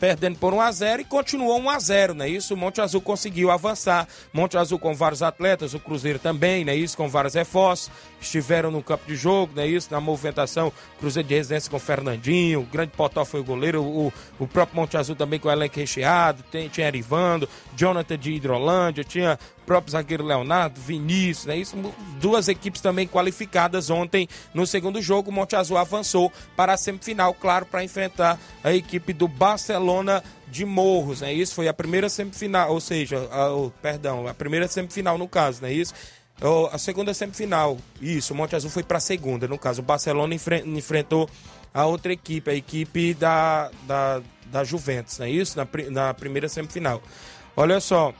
perdendo por 1 a 0 e continuou 1 a 0 né? Isso o Monte Azul conseguiu avançar. Monte Azul com vários atletas, o Cruzeiro também, né? Isso com vários reforços, estiveram no campo de jogo, né? Isso na movimentação, Cruzeiro de Residência com Fernandinho, o grande Potó foi o goleiro, o, o próprio Monte Azul também com o elenco recheado, tem, tinha Erivando, Jonathan de Hidrolândia, tinha próprio zagueiro Leonardo, Vinícius, né? Isso, duas equipes também qualificadas ontem no segundo jogo. O Monte Azul avançou para a semifinal, claro, para enfrentar a equipe do Barcelona de Morros, né? Isso foi a primeira semifinal, ou seja, a, o, perdão, a primeira semifinal no caso, né? Isso a segunda semifinal, isso, o Monte Azul foi para a segunda, no caso, o Barcelona enfre enfrentou a outra equipe, a equipe da, da, da Juventus, não é isso? Na, na primeira semifinal. Olha só,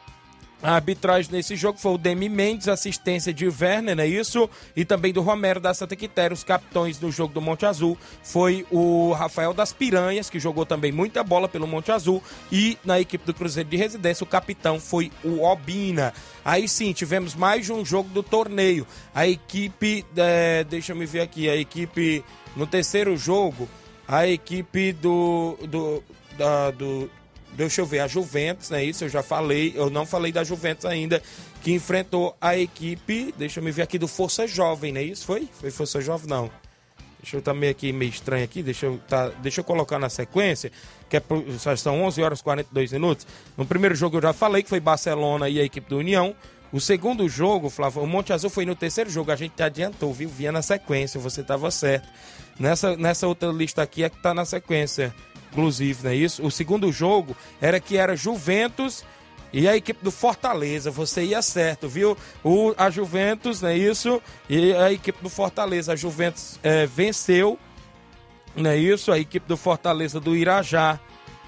a arbitragem nesse jogo foi o Demi Mendes, assistência de Werner, é isso? E também do Romero da Santa Quitéria. Os capitões no jogo do Monte Azul foi o Rafael das Piranhas, que jogou também muita bola pelo Monte Azul. E na equipe do Cruzeiro de Residência, o capitão foi o Obina. Aí sim, tivemos mais um jogo do torneio. A equipe, é, deixa eu ver aqui, a equipe no terceiro jogo, a equipe do, do, da, do deixa eu ver, a Juventus, né? Isso eu já falei, eu não falei da Juventus ainda, que enfrentou a equipe, deixa eu me ver aqui, do Força Jovem, né? Isso foi? Foi Força Jovem, não. Deixa eu também aqui meio estranho aqui, deixa eu, tá, deixa eu colocar na sequência, que é, são 11 horas e 42 minutos. No primeiro jogo eu já falei que foi Barcelona e a equipe do União. O segundo jogo, Flávio, o Monte Azul foi no terceiro jogo, a gente adiantou, viu? Vinha na sequência, você estava certo. Nessa, nessa outra lista aqui é que tá na sequência inclusive, não é isso? O segundo jogo era que era Juventus e a equipe do Fortaleza, você ia certo, viu? O, a Juventus, não é isso? E a equipe do Fortaleza, a Juventus é, venceu, não é isso? A equipe do Fortaleza do Irajá.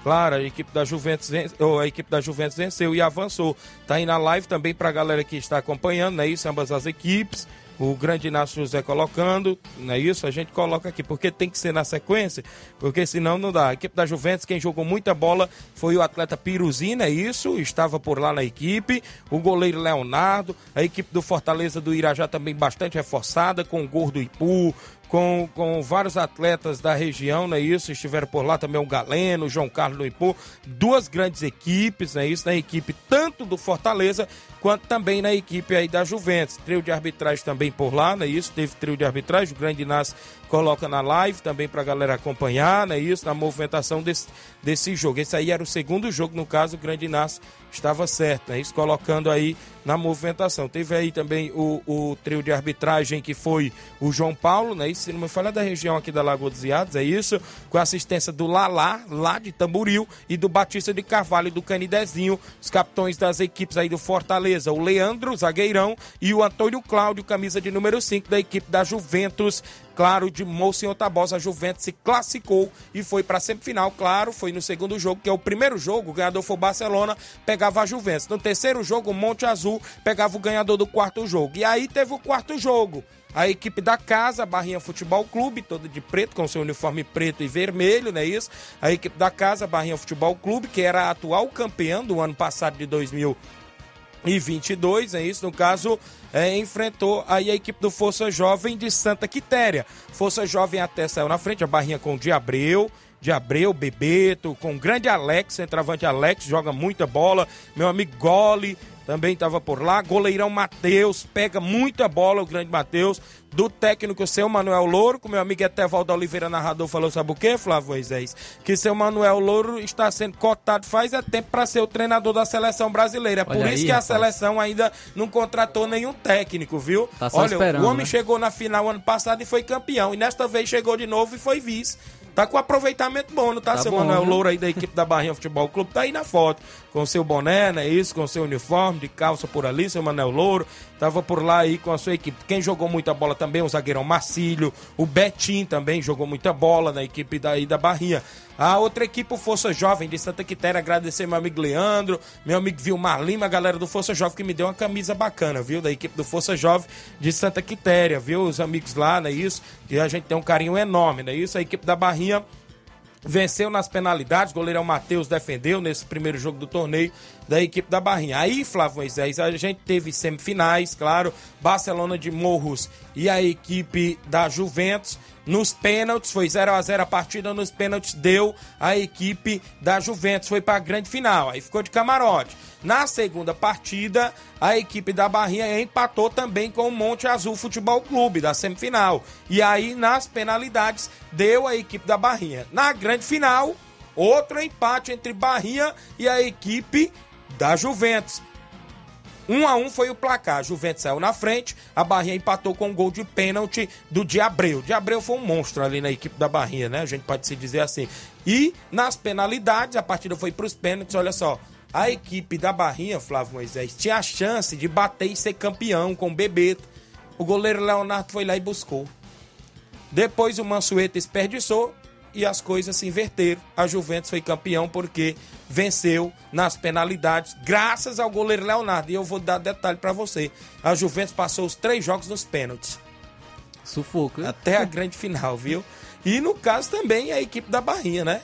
Claro, a equipe da Juventus, ou a equipe da Juventus venceu e avançou. Tá aí na live também para a galera que está acompanhando, não é isso? Ambas as equipes o grande Inácio José colocando, não é isso? A gente coloca aqui, porque tem que ser na sequência, porque senão não dá. A equipe da Juventus, quem jogou muita bola foi o atleta Piruzina, é isso, estava por lá na equipe, o goleiro Leonardo, a equipe do Fortaleza do Irajá também bastante reforçada, com o Gordo Ipu, com, com vários atletas da região, não é isso? Estiveram por lá também o Galeno, o João Carlos Ipu, duas grandes equipes, não é isso? Na equipe tanto do Fortaleza quanto também na equipe aí da Juventus. Trio de arbitragem também por lá, não é isso? Teve trio de arbitragem, o Grande Inácio coloca na live também para a galera acompanhar, não é isso? Na movimentação desse, desse jogo. Esse aí era o segundo jogo, no caso, o Grande Inácio estava certo, né? Isso colocando aí na movimentação. Teve aí também o, o trio de arbitragem que foi o João Paulo, né? Isso, se não me falha, da região aqui da Lagoa dos Iados, é isso? Com a assistência do Lalá, lá de Tamburil, e do Batista de Carvalho e do Canidezinho, os capitões das equipes aí do Fortaleza, o Leandro, zagueirão, e o Antônio Cláudio, camisa de número 5 da equipe da Juventus claro, de Moça em Otabosa, a Juventus se classificou e foi para a semifinal, claro, foi no segundo jogo, que é o primeiro jogo, o ganhador foi o Barcelona, pegava a Juventus. No terceiro jogo, o Monte Azul pegava o ganhador do quarto jogo. E aí teve o quarto jogo. A equipe da casa, Barrinha Futebol Clube, toda de preto, com seu uniforme preto e vermelho, não é isso? A equipe da casa, Barrinha Futebol Clube, que era a atual campeã do ano passado de 2000 e 22, é isso, no caso, é, enfrentou aí a equipe do Força Jovem de Santa Quitéria. Força Jovem até saiu na frente, a barrinha com o de Abreu, de Abreu, Bebeto, com o grande Alex, centroavante Alex, joga muita bola, meu amigo Gole, também estava por lá. Goleirão Matheus, pega muita bola, o grande Matheus. Do técnico seu Manuel Louro, com meu amigo Etevaldo Oliveira, narrador, falou: sabe o que, Flávio Moisés? Que seu Manuel Louro está sendo cotado faz é tempo para ser o treinador da seleção brasileira. É por Olha isso aí, que rapaz. a seleção ainda não contratou nenhum técnico, viu? Tá Olha, o homem né? chegou na final ano passado e foi campeão. E nesta vez chegou de novo e foi vice. Tá com aproveitamento bom, não tá, tá seu bom, Manuel Louro aí da equipe da Barrinha Futebol Clube? Tá aí na foto, com seu boné, né? Isso, com seu uniforme de calça por ali, seu Manuel Louro. Tava por lá aí com a sua equipe. Quem jogou muita bola também, o zagueirão Marcílio, o Betim também jogou muita bola na equipe daí da Barrinha. A outra equipe, o Força Jovem de Santa Quitéria, agradecer meu amigo Leandro, meu amigo Vilmar Lima, a galera do Força Jovem que me deu uma camisa bacana, viu? Da equipe do Força Jovem de Santa Quitéria, viu? Os amigos lá, não é isso? Que a gente tem um carinho enorme, não é isso? A equipe da Barrinha venceu nas penalidades, goleirão Matheus defendeu nesse primeiro jogo do torneio da equipe da Barrinha. Aí, Flávio Moisés, a gente teve semifinais, claro, Barcelona de Morros e a equipe da Juventus. Nos pênaltis, foi 0 a 0 a partida, nos pênaltis deu a equipe da Juventus, foi para a grande final, aí ficou de camarote. Na segunda partida, a equipe da Barrinha empatou também com o Monte Azul Futebol Clube da semifinal. E aí, nas penalidades, deu a equipe da Barrinha. Na grande final, outro empate entre Barrinha e a equipe da Juventus. 1 um a 1 um foi o placar. Juventus saiu na frente, a Barrinha empatou com um gol de pênalti do Diabreu. Diabreu foi um monstro ali na equipe da Barrinha, né? A gente pode se dizer assim. E nas penalidades, a partida foi para os pênaltis, olha só. A equipe da Barrinha, Flávio Moisés, tinha a chance de bater e ser campeão com o Bebeto. O goleiro Leonardo foi lá e buscou. Depois o Mansueta desperdiçou e as coisas se inverteram. A Juventus foi campeão porque venceu nas penalidades, graças ao goleiro Leonardo. E eu vou dar detalhe para você: a Juventus passou os três jogos nos pênaltis. Sufoco, hein? Até a grande final, viu? E no caso também a equipe da Barrinha, né?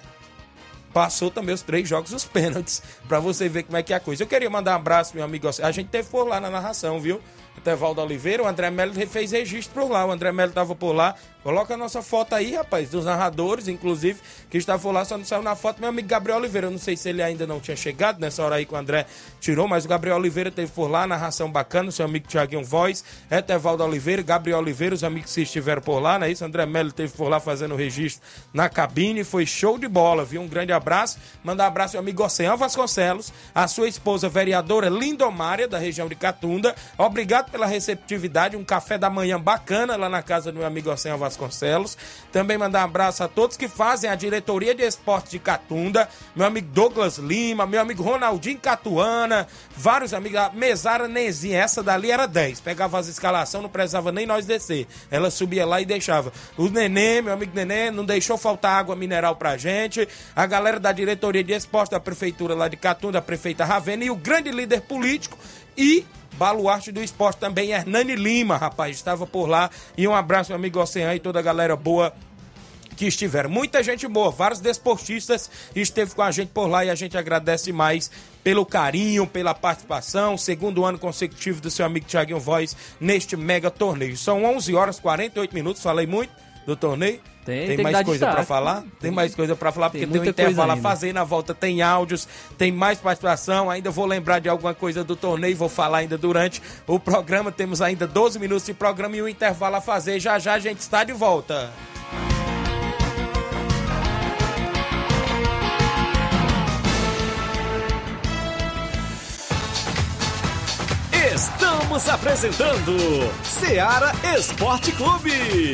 Passou também os três jogos nos pênaltis, para você ver como é que é a coisa. Eu queria mandar um abraço, meu amigo. A gente teve por lá na narração, viu? Etevaldo Oliveira, o André Melo fez registro por lá. O André Melo estava por lá. Coloca a nossa foto aí, rapaz, dos narradores, inclusive, que estavam por lá, só não saiu na foto. Meu amigo Gabriel Oliveira, eu não sei se ele ainda não tinha chegado nessa hora aí que o André tirou, mas o Gabriel Oliveira teve por lá, narração bacana, seu amigo Tiaguinho Voz, Etevaldo Oliveira, Gabriel Oliveira, os amigos que estiveram por lá, né? Isso, André Melo teve por lá fazendo o registro na cabine, foi show de bola, viu? Um grande abraço. Mandar um abraço ao amigo Oceano Vasconcelos, a sua esposa vereadora Lindomária, da região de Catunda. Obrigado pela receptividade, um café da manhã bacana lá na casa do meu amigo Oceano Vasconcelos. Também mandar um abraço a todos que fazem a diretoria de esporte de Catunda, meu amigo Douglas Lima, meu amigo Ronaldinho Catuana, vários amigos, a Mesara Nezinha, essa dali era 10, pegava as escalações, não precisava nem nós descer, ela subia lá e deixava. O Nenê, meu amigo Nenê, não deixou faltar água mineral pra gente, a galera da diretoria de esporte da prefeitura lá de Catunda, a prefeita Ravena e o grande líder político e baluarte do esporte também, Hernani Lima, rapaz, estava por lá. E um abraço, meu amigo Oceano e toda a galera boa que estiveram. Muita gente boa, vários desportistas esteve com a gente por lá e a gente agradece mais pelo carinho, pela participação, segundo ano consecutivo do seu amigo Tiaguinho Voz neste mega torneio. São 11 horas 48 minutos, falei muito do torneio. Tem, tem, tem mais coisa para falar? Tem, tem mais coisa para falar, porque tem, tem um intervalo a fazer na volta, tem áudios, tem mais participação. Ainda vou lembrar de alguma coisa do torneio, vou falar ainda durante o programa. Temos ainda 12 minutos de programa e um intervalo a fazer. Já já a gente está de volta. Estamos apresentando Seara Esporte Clube.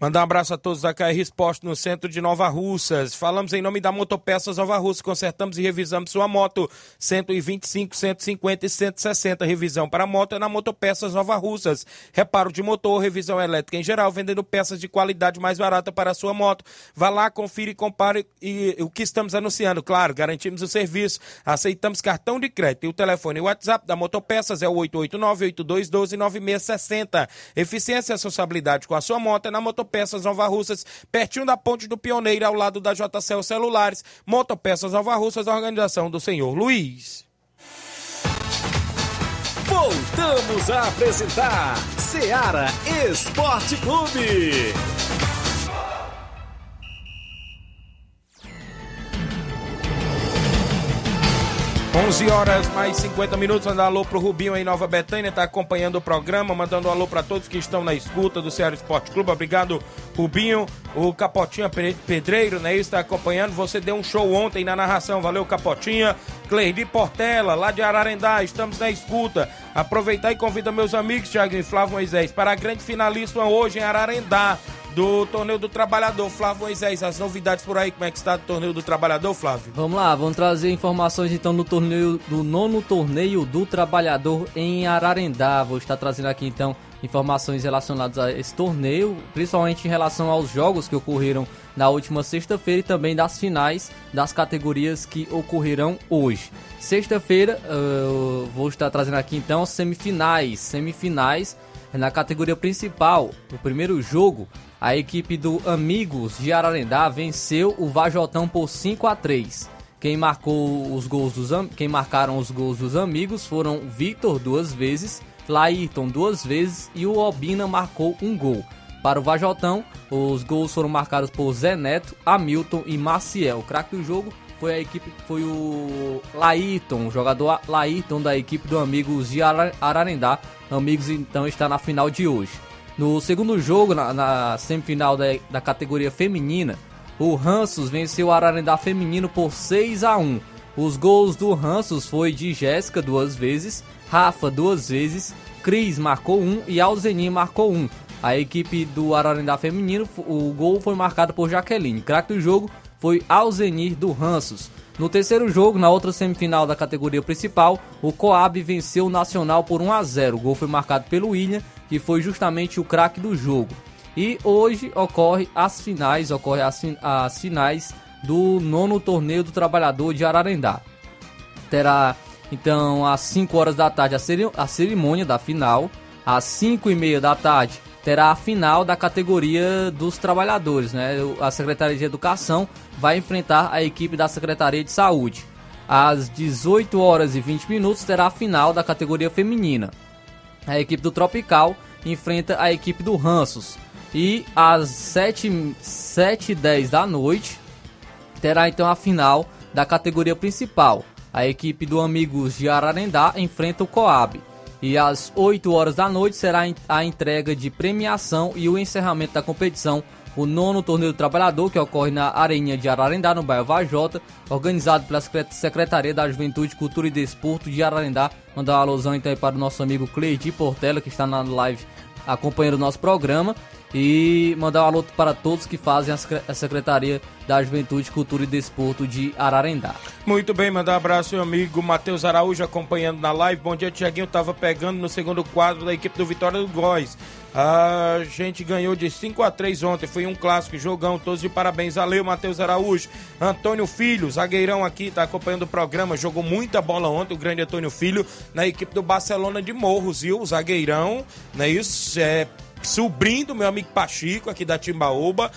Mandar um abraço a todos da KR Esporte no centro de Nova Russas. Falamos em nome da Motopeças Nova Russa. Consertamos e revisamos sua moto. 125, 150 e 160. Revisão para moto é na Motopeças Nova Russas. Reparo de motor, revisão elétrica em geral, vendendo peças de qualidade mais barata para a sua moto. Vá lá, confira e compare e, o que estamos anunciando. Claro, garantimos o serviço. Aceitamos cartão de crédito. E o telefone e o WhatsApp da Motopeças é o 889-8212-9660. Eficiência e responsabilidade com a sua moto é na Motopeças Motopeças Nova Russas, pertinho da Ponte do Pioneiro, ao lado da JCL Celulares. Motopeças Nova Russas, organização do senhor Luiz. Voltamos a apresentar Seara Esporte Clube. 11 horas mais 50 minutos, mandar alô pro Rubinho em Nova Betânia, tá acompanhando o programa, mandando um alô para todos que estão na escuta do Ceará Esporte Clube. Obrigado, Rubinho. O Capotinha Pedreiro, né, está acompanhando. Você deu um show ontem na narração, valeu, Capotinha. Cleide Portela, lá de Ararendá, estamos na escuta. Aproveitar e convida meus amigos, Thiago e Flávio Moisés, para a grande finalista hoje em Ararendá do Torneio do Trabalhador. Flávio Moisés, as novidades por aí, como é que está o Torneio do Trabalhador, Flávio? Vamos lá, vamos trazer informações então do torneio do nono Torneio do Trabalhador em Ararendá. Vou estar trazendo aqui então informações relacionadas a esse torneio, principalmente em relação aos jogos que ocorreram na última sexta-feira e também das finais das categorias que ocorrerão hoje. Sexta-feira, uh, vou estar trazendo aqui então semifinais, semifinais na categoria principal. O primeiro jogo a equipe do Amigos de Ararendá venceu o Vajotão por 5 a 3. Quem marcou os gols dos quem marcaram os gols dos amigos foram Vitor duas vezes, Laírton duas vezes e o Obina marcou um gol. Para o Vajotão, os gols foram marcados por Zé Neto, Hamilton e Maciel. O craque do jogo foi a equipe, foi o Laírton, o jogador Laírton da equipe do Amigos de Ararendá. Amigos então está na final de hoje. No segundo jogo, na, na semifinal da, da categoria feminina, o Ransos venceu o Ararendá feminino por 6 a 1. Os gols do Ransos foi de Jéssica duas vezes, Rafa duas vezes, Cris marcou um e Alzeni marcou um. A equipe do Ararendá feminino, o gol foi marcado por Jaqueline. Craque do jogo foi Alzenir do Ransos. No terceiro jogo, na outra semifinal da categoria principal, o Coab venceu o Nacional por 1 a 0. O gol foi marcado pelo William que foi justamente o craque do jogo. E hoje ocorre as finais, ocorre as, as finais do nono torneio do trabalhador de Ararendá. Terá então às 5 horas da tarde a cerimônia da final, às 5 e meia da tarde terá a final da categoria dos trabalhadores, né? A Secretaria de Educação vai enfrentar a equipe da Secretaria de Saúde. Às 18 horas e 20 minutos terá a final da categoria feminina a equipe do Tropical enfrenta a equipe do Ranços. E às 7, 7 e 10 da noite terá então a final da categoria principal. A equipe do Amigos de Ararendá enfrenta o Coab. E às 8 horas da noite será a entrega de premiação e o encerramento da competição o nono torneio do trabalhador, que ocorre na Areinha de Ararendá, no bairro Vajota, organizado pela Secretaria da Juventude, Cultura e Desporto de Ararendá. Mandar uma alusão então aí para o nosso amigo Cleide Portela, que está na live acompanhando o nosso programa. E mandar um alô para todos que fazem a Secretaria da Juventude, Cultura e Desporto de Ararendá. Muito bem, mandar um abraço, meu amigo Matheus Araújo acompanhando na live. Bom dia, Tiaguinho. Tava pegando no segundo quadro da equipe do Vitória do Góis. A gente ganhou de 5 a 3 ontem, foi um clássico, jogão, todos de parabéns. Valeu, Matheus Araújo. Antônio Filho, zagueirão aqui, tá acompanhando o programa, jogou muita bola ontem, o grande Antônio Filho, na equipe do Barcelona de Morros, viu? O zagueirão, não é isso? É sobrinho do meu amigo Pachico, aqui da Timbaúba.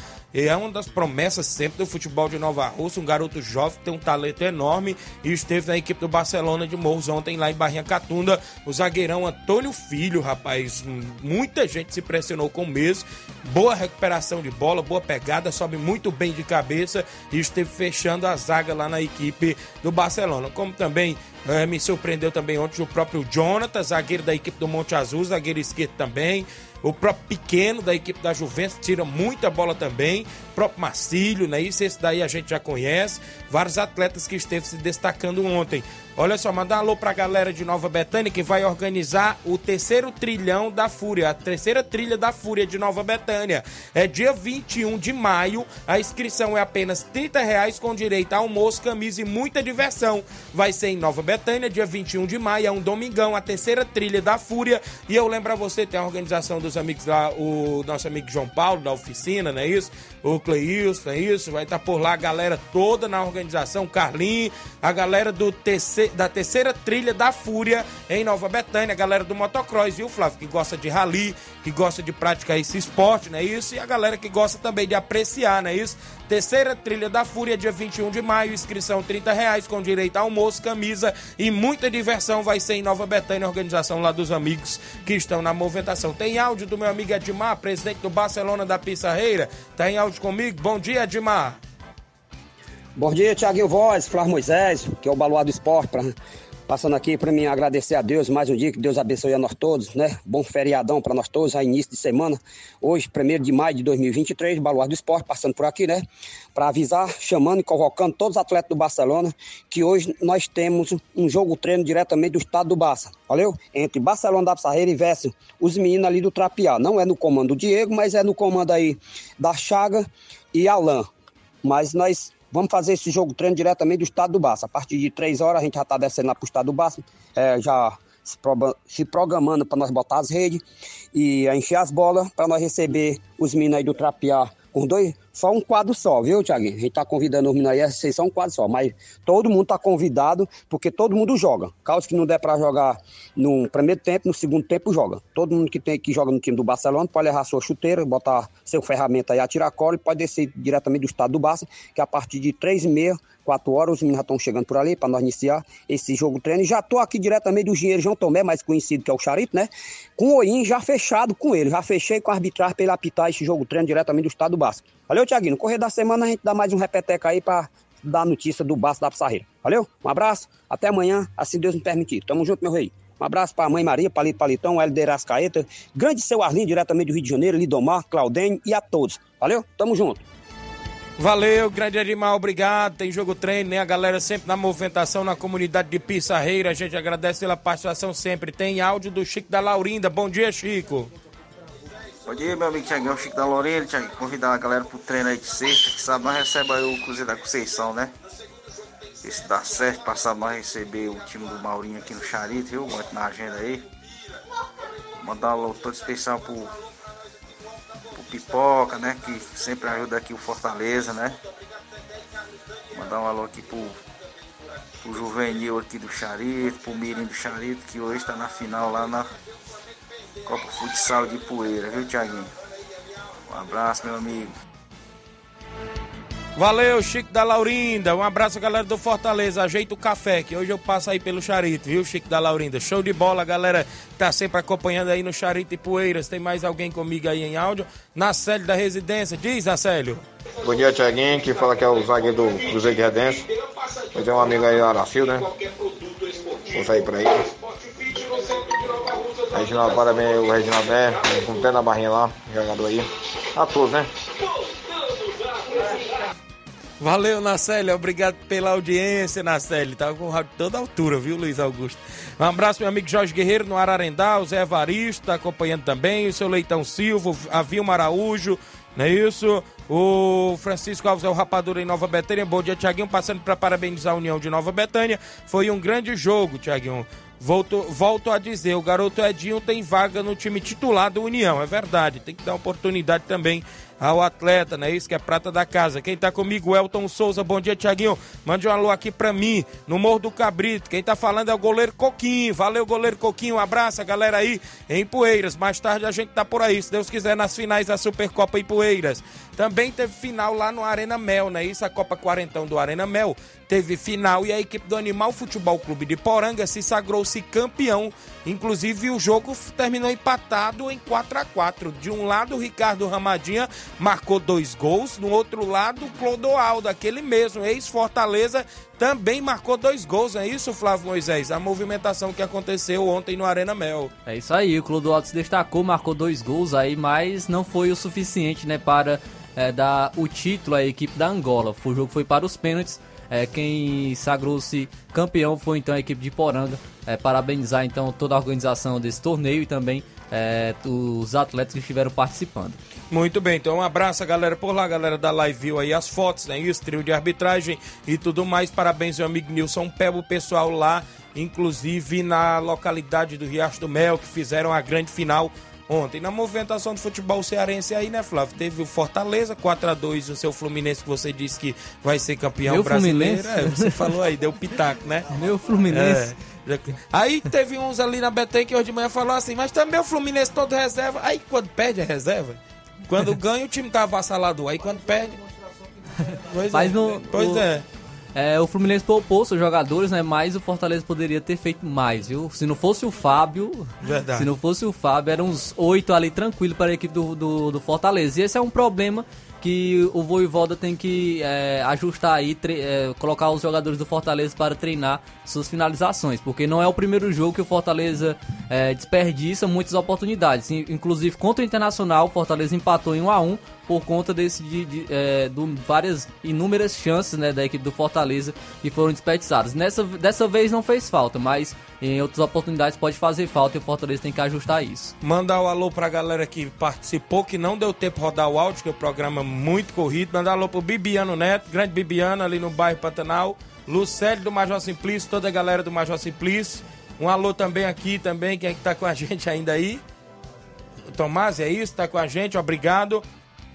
É uma das promessas sempre do futebol de Nova Rússia, um garoto jovem que tem um talento enorme e esteve na equipe do Barcelona de Morros ontem lá em Barrinha Catunda, o zagueirão Antônio Filho, rapaz, muita gente se impressionou com o mesmo, boa recuperação de bola, boa pegada, sobe muito bem de cabeça e esteve fechando a zaga lá na equipe do Barcelona, como também é, me surpreendeu também ontem o próprio Jonathan, zagueiro da equipe do Monte Azul, zagueiro esquerdo também. O próprio Pequeno, da equipe da Juventus, tira muita bola também. Próprio Marcílio, né? Isso, esse daí a gente já conhece. Vários atletas que esteve se destacando ontem. Olha só, mandar um alô pra galera de Nova Betânia que vai organizar o terceiro trilhão da Fúria, a terceira trilha da Fúria de Nova Betânia. É dia 21 de maio, a inscrição é apenas 30 reais com direito a almoço, camisa e muita diversão. Vai ser em Nova Betânia, dia 21 de maio, é um domingão, a terceira trilha da Fúria. E eu lembro a você, tem a organização dos amigos lá, o nosso amigo João Paulo, da oficina, não é isso? O Cleilson, é isso? Vai estar tá por lá a galera toda na organização, Carlinhos, a galera do TC da terceira trilha da Fúria em Nova Betânia, a galera do motocross, viu, Flávio? Que gosta de rally, que gosta de praticar esse esporte, não é isso? E a galera que gosta também de apreciar, não é isso? Terceira trilha da Fúria, dia 21 de maio, inscrição 30 reais, com direito a almoço, camisa e muita diversão. Vai ser em Nova Betânia, organização lá dos amigos que estão na movimentação. Tem áudio do meu amigo Edmar, presidente do Barcelona da Pissarreira. Tá em áudio comigo? Bom dia, Edmar. Bom dia, Tiaguinho Voz, Flávio Moisés, que é o baluado do esporte, passando aqui para mim agradecer a Deus mais um dia, que Deus abençoe a nós todos, né? Bom feriadão para nós todos, a início de semana. Hoje, 1 de maio de 2023, baluado do esporte, passando por aqui, né? Para avisar, chamando e convocando todos os atletas do Barcelona, que hoje nós temos um jogo treino diretamente do estado do Barça, valeu? Entre Barcelona da e Verso, os meninos ali do Trapiá. Não é no comando do Diego, mas é no comando aí da Chaga e Alain. Mas nós Vamos fazer esse jogo treino diretamente do estado do Barça. A partir de três horas a gente já está descendo lá para o estado do Barça, é, já se, se programando para nós botar as redes e encher as bolas para nós receber os meninos aí do Trapear com dois, só um quadro só, viu, Tiaguinho? A gente tá convidando os meninos aí, vocês são um quadro só, mas todo mundo tá convidado, porque todo mundo joga. Caso que não der para jogar no primeiro tempo, no segundo tempo joga. Todo mundo que tem que joga no time do Barcelona pode levar sua chuteira, botar seu ferramenta aí, atirar cola e pode descer diretamente do estado do Barça, que a partir de três e meia 4 horas, os meninos já estão chegando por ali para nós iniciar esse jogo treino. Já estou aqui diretamente do Engenheiro João Tomé, mais conhecido que é o Charito, né? Com o Oim já fechado com ele. Já fechei com a arbitragem para ele apitar esse jogo treino diretamente do estado do Basco. Valeu, Tiaguinho. No correr da semana a gente dá mais um repeteco aí para dar notícia do Basco da Pissarreira. Valeu? Um abraço, até amanhã, assim Deus me permitir. Tamo junto, meu rei. Um abraço para a mãe Maria, Palito Palitão, Helder Ascaeta, grande seu Arlindo, diretamente do Rio de Janeiro, Lidomar, Claudênio e a todos. Valeu? Tamo junto. Valeu, grande animal, obrigado. Tem jogo treino, né? A galera sempre na movimentação na comunidade de Pissarreira. A gente agradece pela participação sempre. Tem áudio do Chico da Laurinda. Bom dia, Chico. Bom dia, meu amigo Tiaguinho, o Chico da Laurinda. Convidar a galera pro treino aí de sexta, que sabe nós recebe aí o Cruzeiro da Conceição, né? Se dá certo, passar nós receber o time do Maurinho aqui no Charito, viu? Muito na agenda aí. Mandar um alô todo especial pro Pipoca, né? Que sempre ajuda aqui o Fortaleza, né? Mandar um alô aqui pro, pro Juvenil aqui do Charito, pro Mirim do Charito, que hoje está na final lá na Copa Futsal de Poeira, viu, Tiaguinho? Um abraço, meu amigo. Valeu, Chico da Laurinda. Um abraço, galera do Fortaleza. Ajeita o café, que hoje eu passo aí pelo Charito, viu, Chico da Laurinda? Show de bola, galera. Tá sempre acompanhando aí no Charito e Poeiras. Tem mais alguém comigo aí em áudio? Nacélio da Residência. Diz, Nacélio. Bom dia, Tiaguinho. Que fala que é o zagueiro do Cruzeiro de Redenção. Eu tenho um amigo aí, Aracil, né? Vou sair por aí. Reginaldo, parabéns, o Reginaldo é, com o pé na barrinha lá, jogador aí. A todos, né? Valeu, Nacélia. Obrigado pela audiência, Nacélia. Tava com o rádio toda altura, viu, Luiz Augusto? Um abraço, meu amigo Jorge Guerreiro, no Ararendá. O Zé Evaristo tá acompanhando também. O seu Leitão Silva, a Vilma Araújo, não é isso? O Francisco Alves é o Rapadura em Nova Betânia. Bom dia, Tiaguinho. Passando para parabenizar a União de Nova Betânia. Foi um grande jogo, Tiaguinho. Volto, volto a dizer, o garoto Edinho tem vaga no time titular do União, é verdade. Tem que dar oportunidade também ao atleta, né? Isso que é prata da casa. Quem tá comigo, Elton Souza. Bom dia, Tiaguinho. Mande um alô aqui pra mim, no Morro do Cabrito. Quem tá falando é o goleiro Coquinho. Valeu, goleiro Coquinho. Um abraço, galera aí em Poeiras. Mais tarde a gente tá por aí, se Deus quiser, nas finais da Supercopa em Poeiras. Também teve final lá no Arena Mel, né? Isso, a Copa Quarentão do Arena Mel. Teve final e a equipe do Animal Futebol Clube de Poranga se sagrou-se campeão. Inclusive, o jogo terminou empatado em 4 a 4 De um lado, Ricardo Ramadinha marcou dois gols. No outro lado, Clodoaldo, aquele mesmo, ex-Fortaleza, também marcou dois gols. É isso, Flávio Moisés? A movimentação que aconteceu ontem no Arena Mel. É isso aí, o Clodoaldo se destacou, marcou dois gols aí, mas não foi o suficiente, né, para é, dar o título à equipe da Angola. O jogo foi para os pênaltis. É, quem sagrou-se campeão foi então a equipe de Poranga. É, parabenizar então toda a organização desse torneio e também é, os atletas que estiveram participando. Muito bem, então um abraço a galera por lá, galera da Live View aí, as fotos, né? Isso, trio de arbitragem e tudo mais. Parabéns, meu amigo Nilson Pebo, o pessoal lá, inclusive na localidade do Riacho do Mel, que fizeram a grande final ontem. Na movimentação do futebol cearense aí, né, Flávio? Teve o Fortaleza, 4 a 2 o seu Fluminense, que você disse que vai ser campeão Meu brasileiro. Fluminense? É, você falou aí, deu pitaco, né? Meu Fluminense. É. Aí teve uns ali na BT que hoje de manhã falou assim, mas também o Fluminense todo reserva. Aí quando perde é reserva. Quando ganha o time tá avassalado. Aí quando perde. Pois Mas é. no- pois o- é. É, o Fluminense poupou seus jogadores, né? Mas o Fortaleza poderia ter feito mais, viu? Se não fosse o Fábio. Verdade. Se não fosse o Fábio, eram uns oito ali tranquilo para a equipe do, do, do Fortaleza. E esse é um problema que o Voivoda tem que é, ajustar aí, é, colocar os jogadores do Fortaleza para treinar suas finalizações, porque não é o primeiro jogo que o Fortaleza é, desperdiça muitas oportunidades. Inclusive contra o Internacional, o Fortaleza empatou em 1 a 1 por conta desse de, de, é, várias inúmeras chances né, da equipe do Fortaleza que foram desperdiçadas. Nessa, dessa vez não fez falta, mas em outras oportunidades pode fazer falta e o Fortaleza tem que ajustar isso. Mandar o um alô pra galera que participou, que não deu tempo rodar o áudio, que é um programa muito corrido. Mandar um alô pro Bibiano Neto, grande Bibiano ali no bairro Pantanal. Lucélio do Major Simplício, toda a galera do Major Simplício. Um alô também aqui, também, quem é que tá com a gente ainda aí? Tomás, é isso? Tá com a gente, obrigado.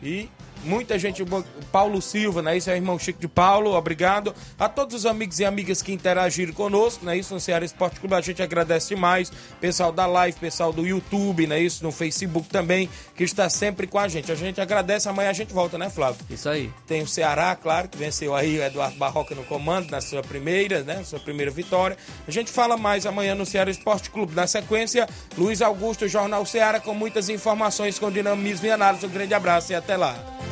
E muita gente, Paulo Silva, né? Isso é o irmão Chico de Paulo, obrigado. A todos os amigos e amigas que interagiram conosco, né? Isso no Ceará Esporte Clube, a gente agradece demais. Pessoal da live, pessoal do YouTube, né? Isso no Facebook também, que está sempre com a gente. A gente agradece, amanhã a gente volta, né, Flávio? Isso aí. Tem o Ceará, claro, que venceu aí o Eduardo Barroca no comando, na sua primeira, né? Sua primeira vitória. A gente fala mais amanhã no Ceará Esporte Clube. Na sequência, Luiz Augusto, Jornal Ceará, com muitas informações, com dinamismo e análise. Um grande abraço e até lá.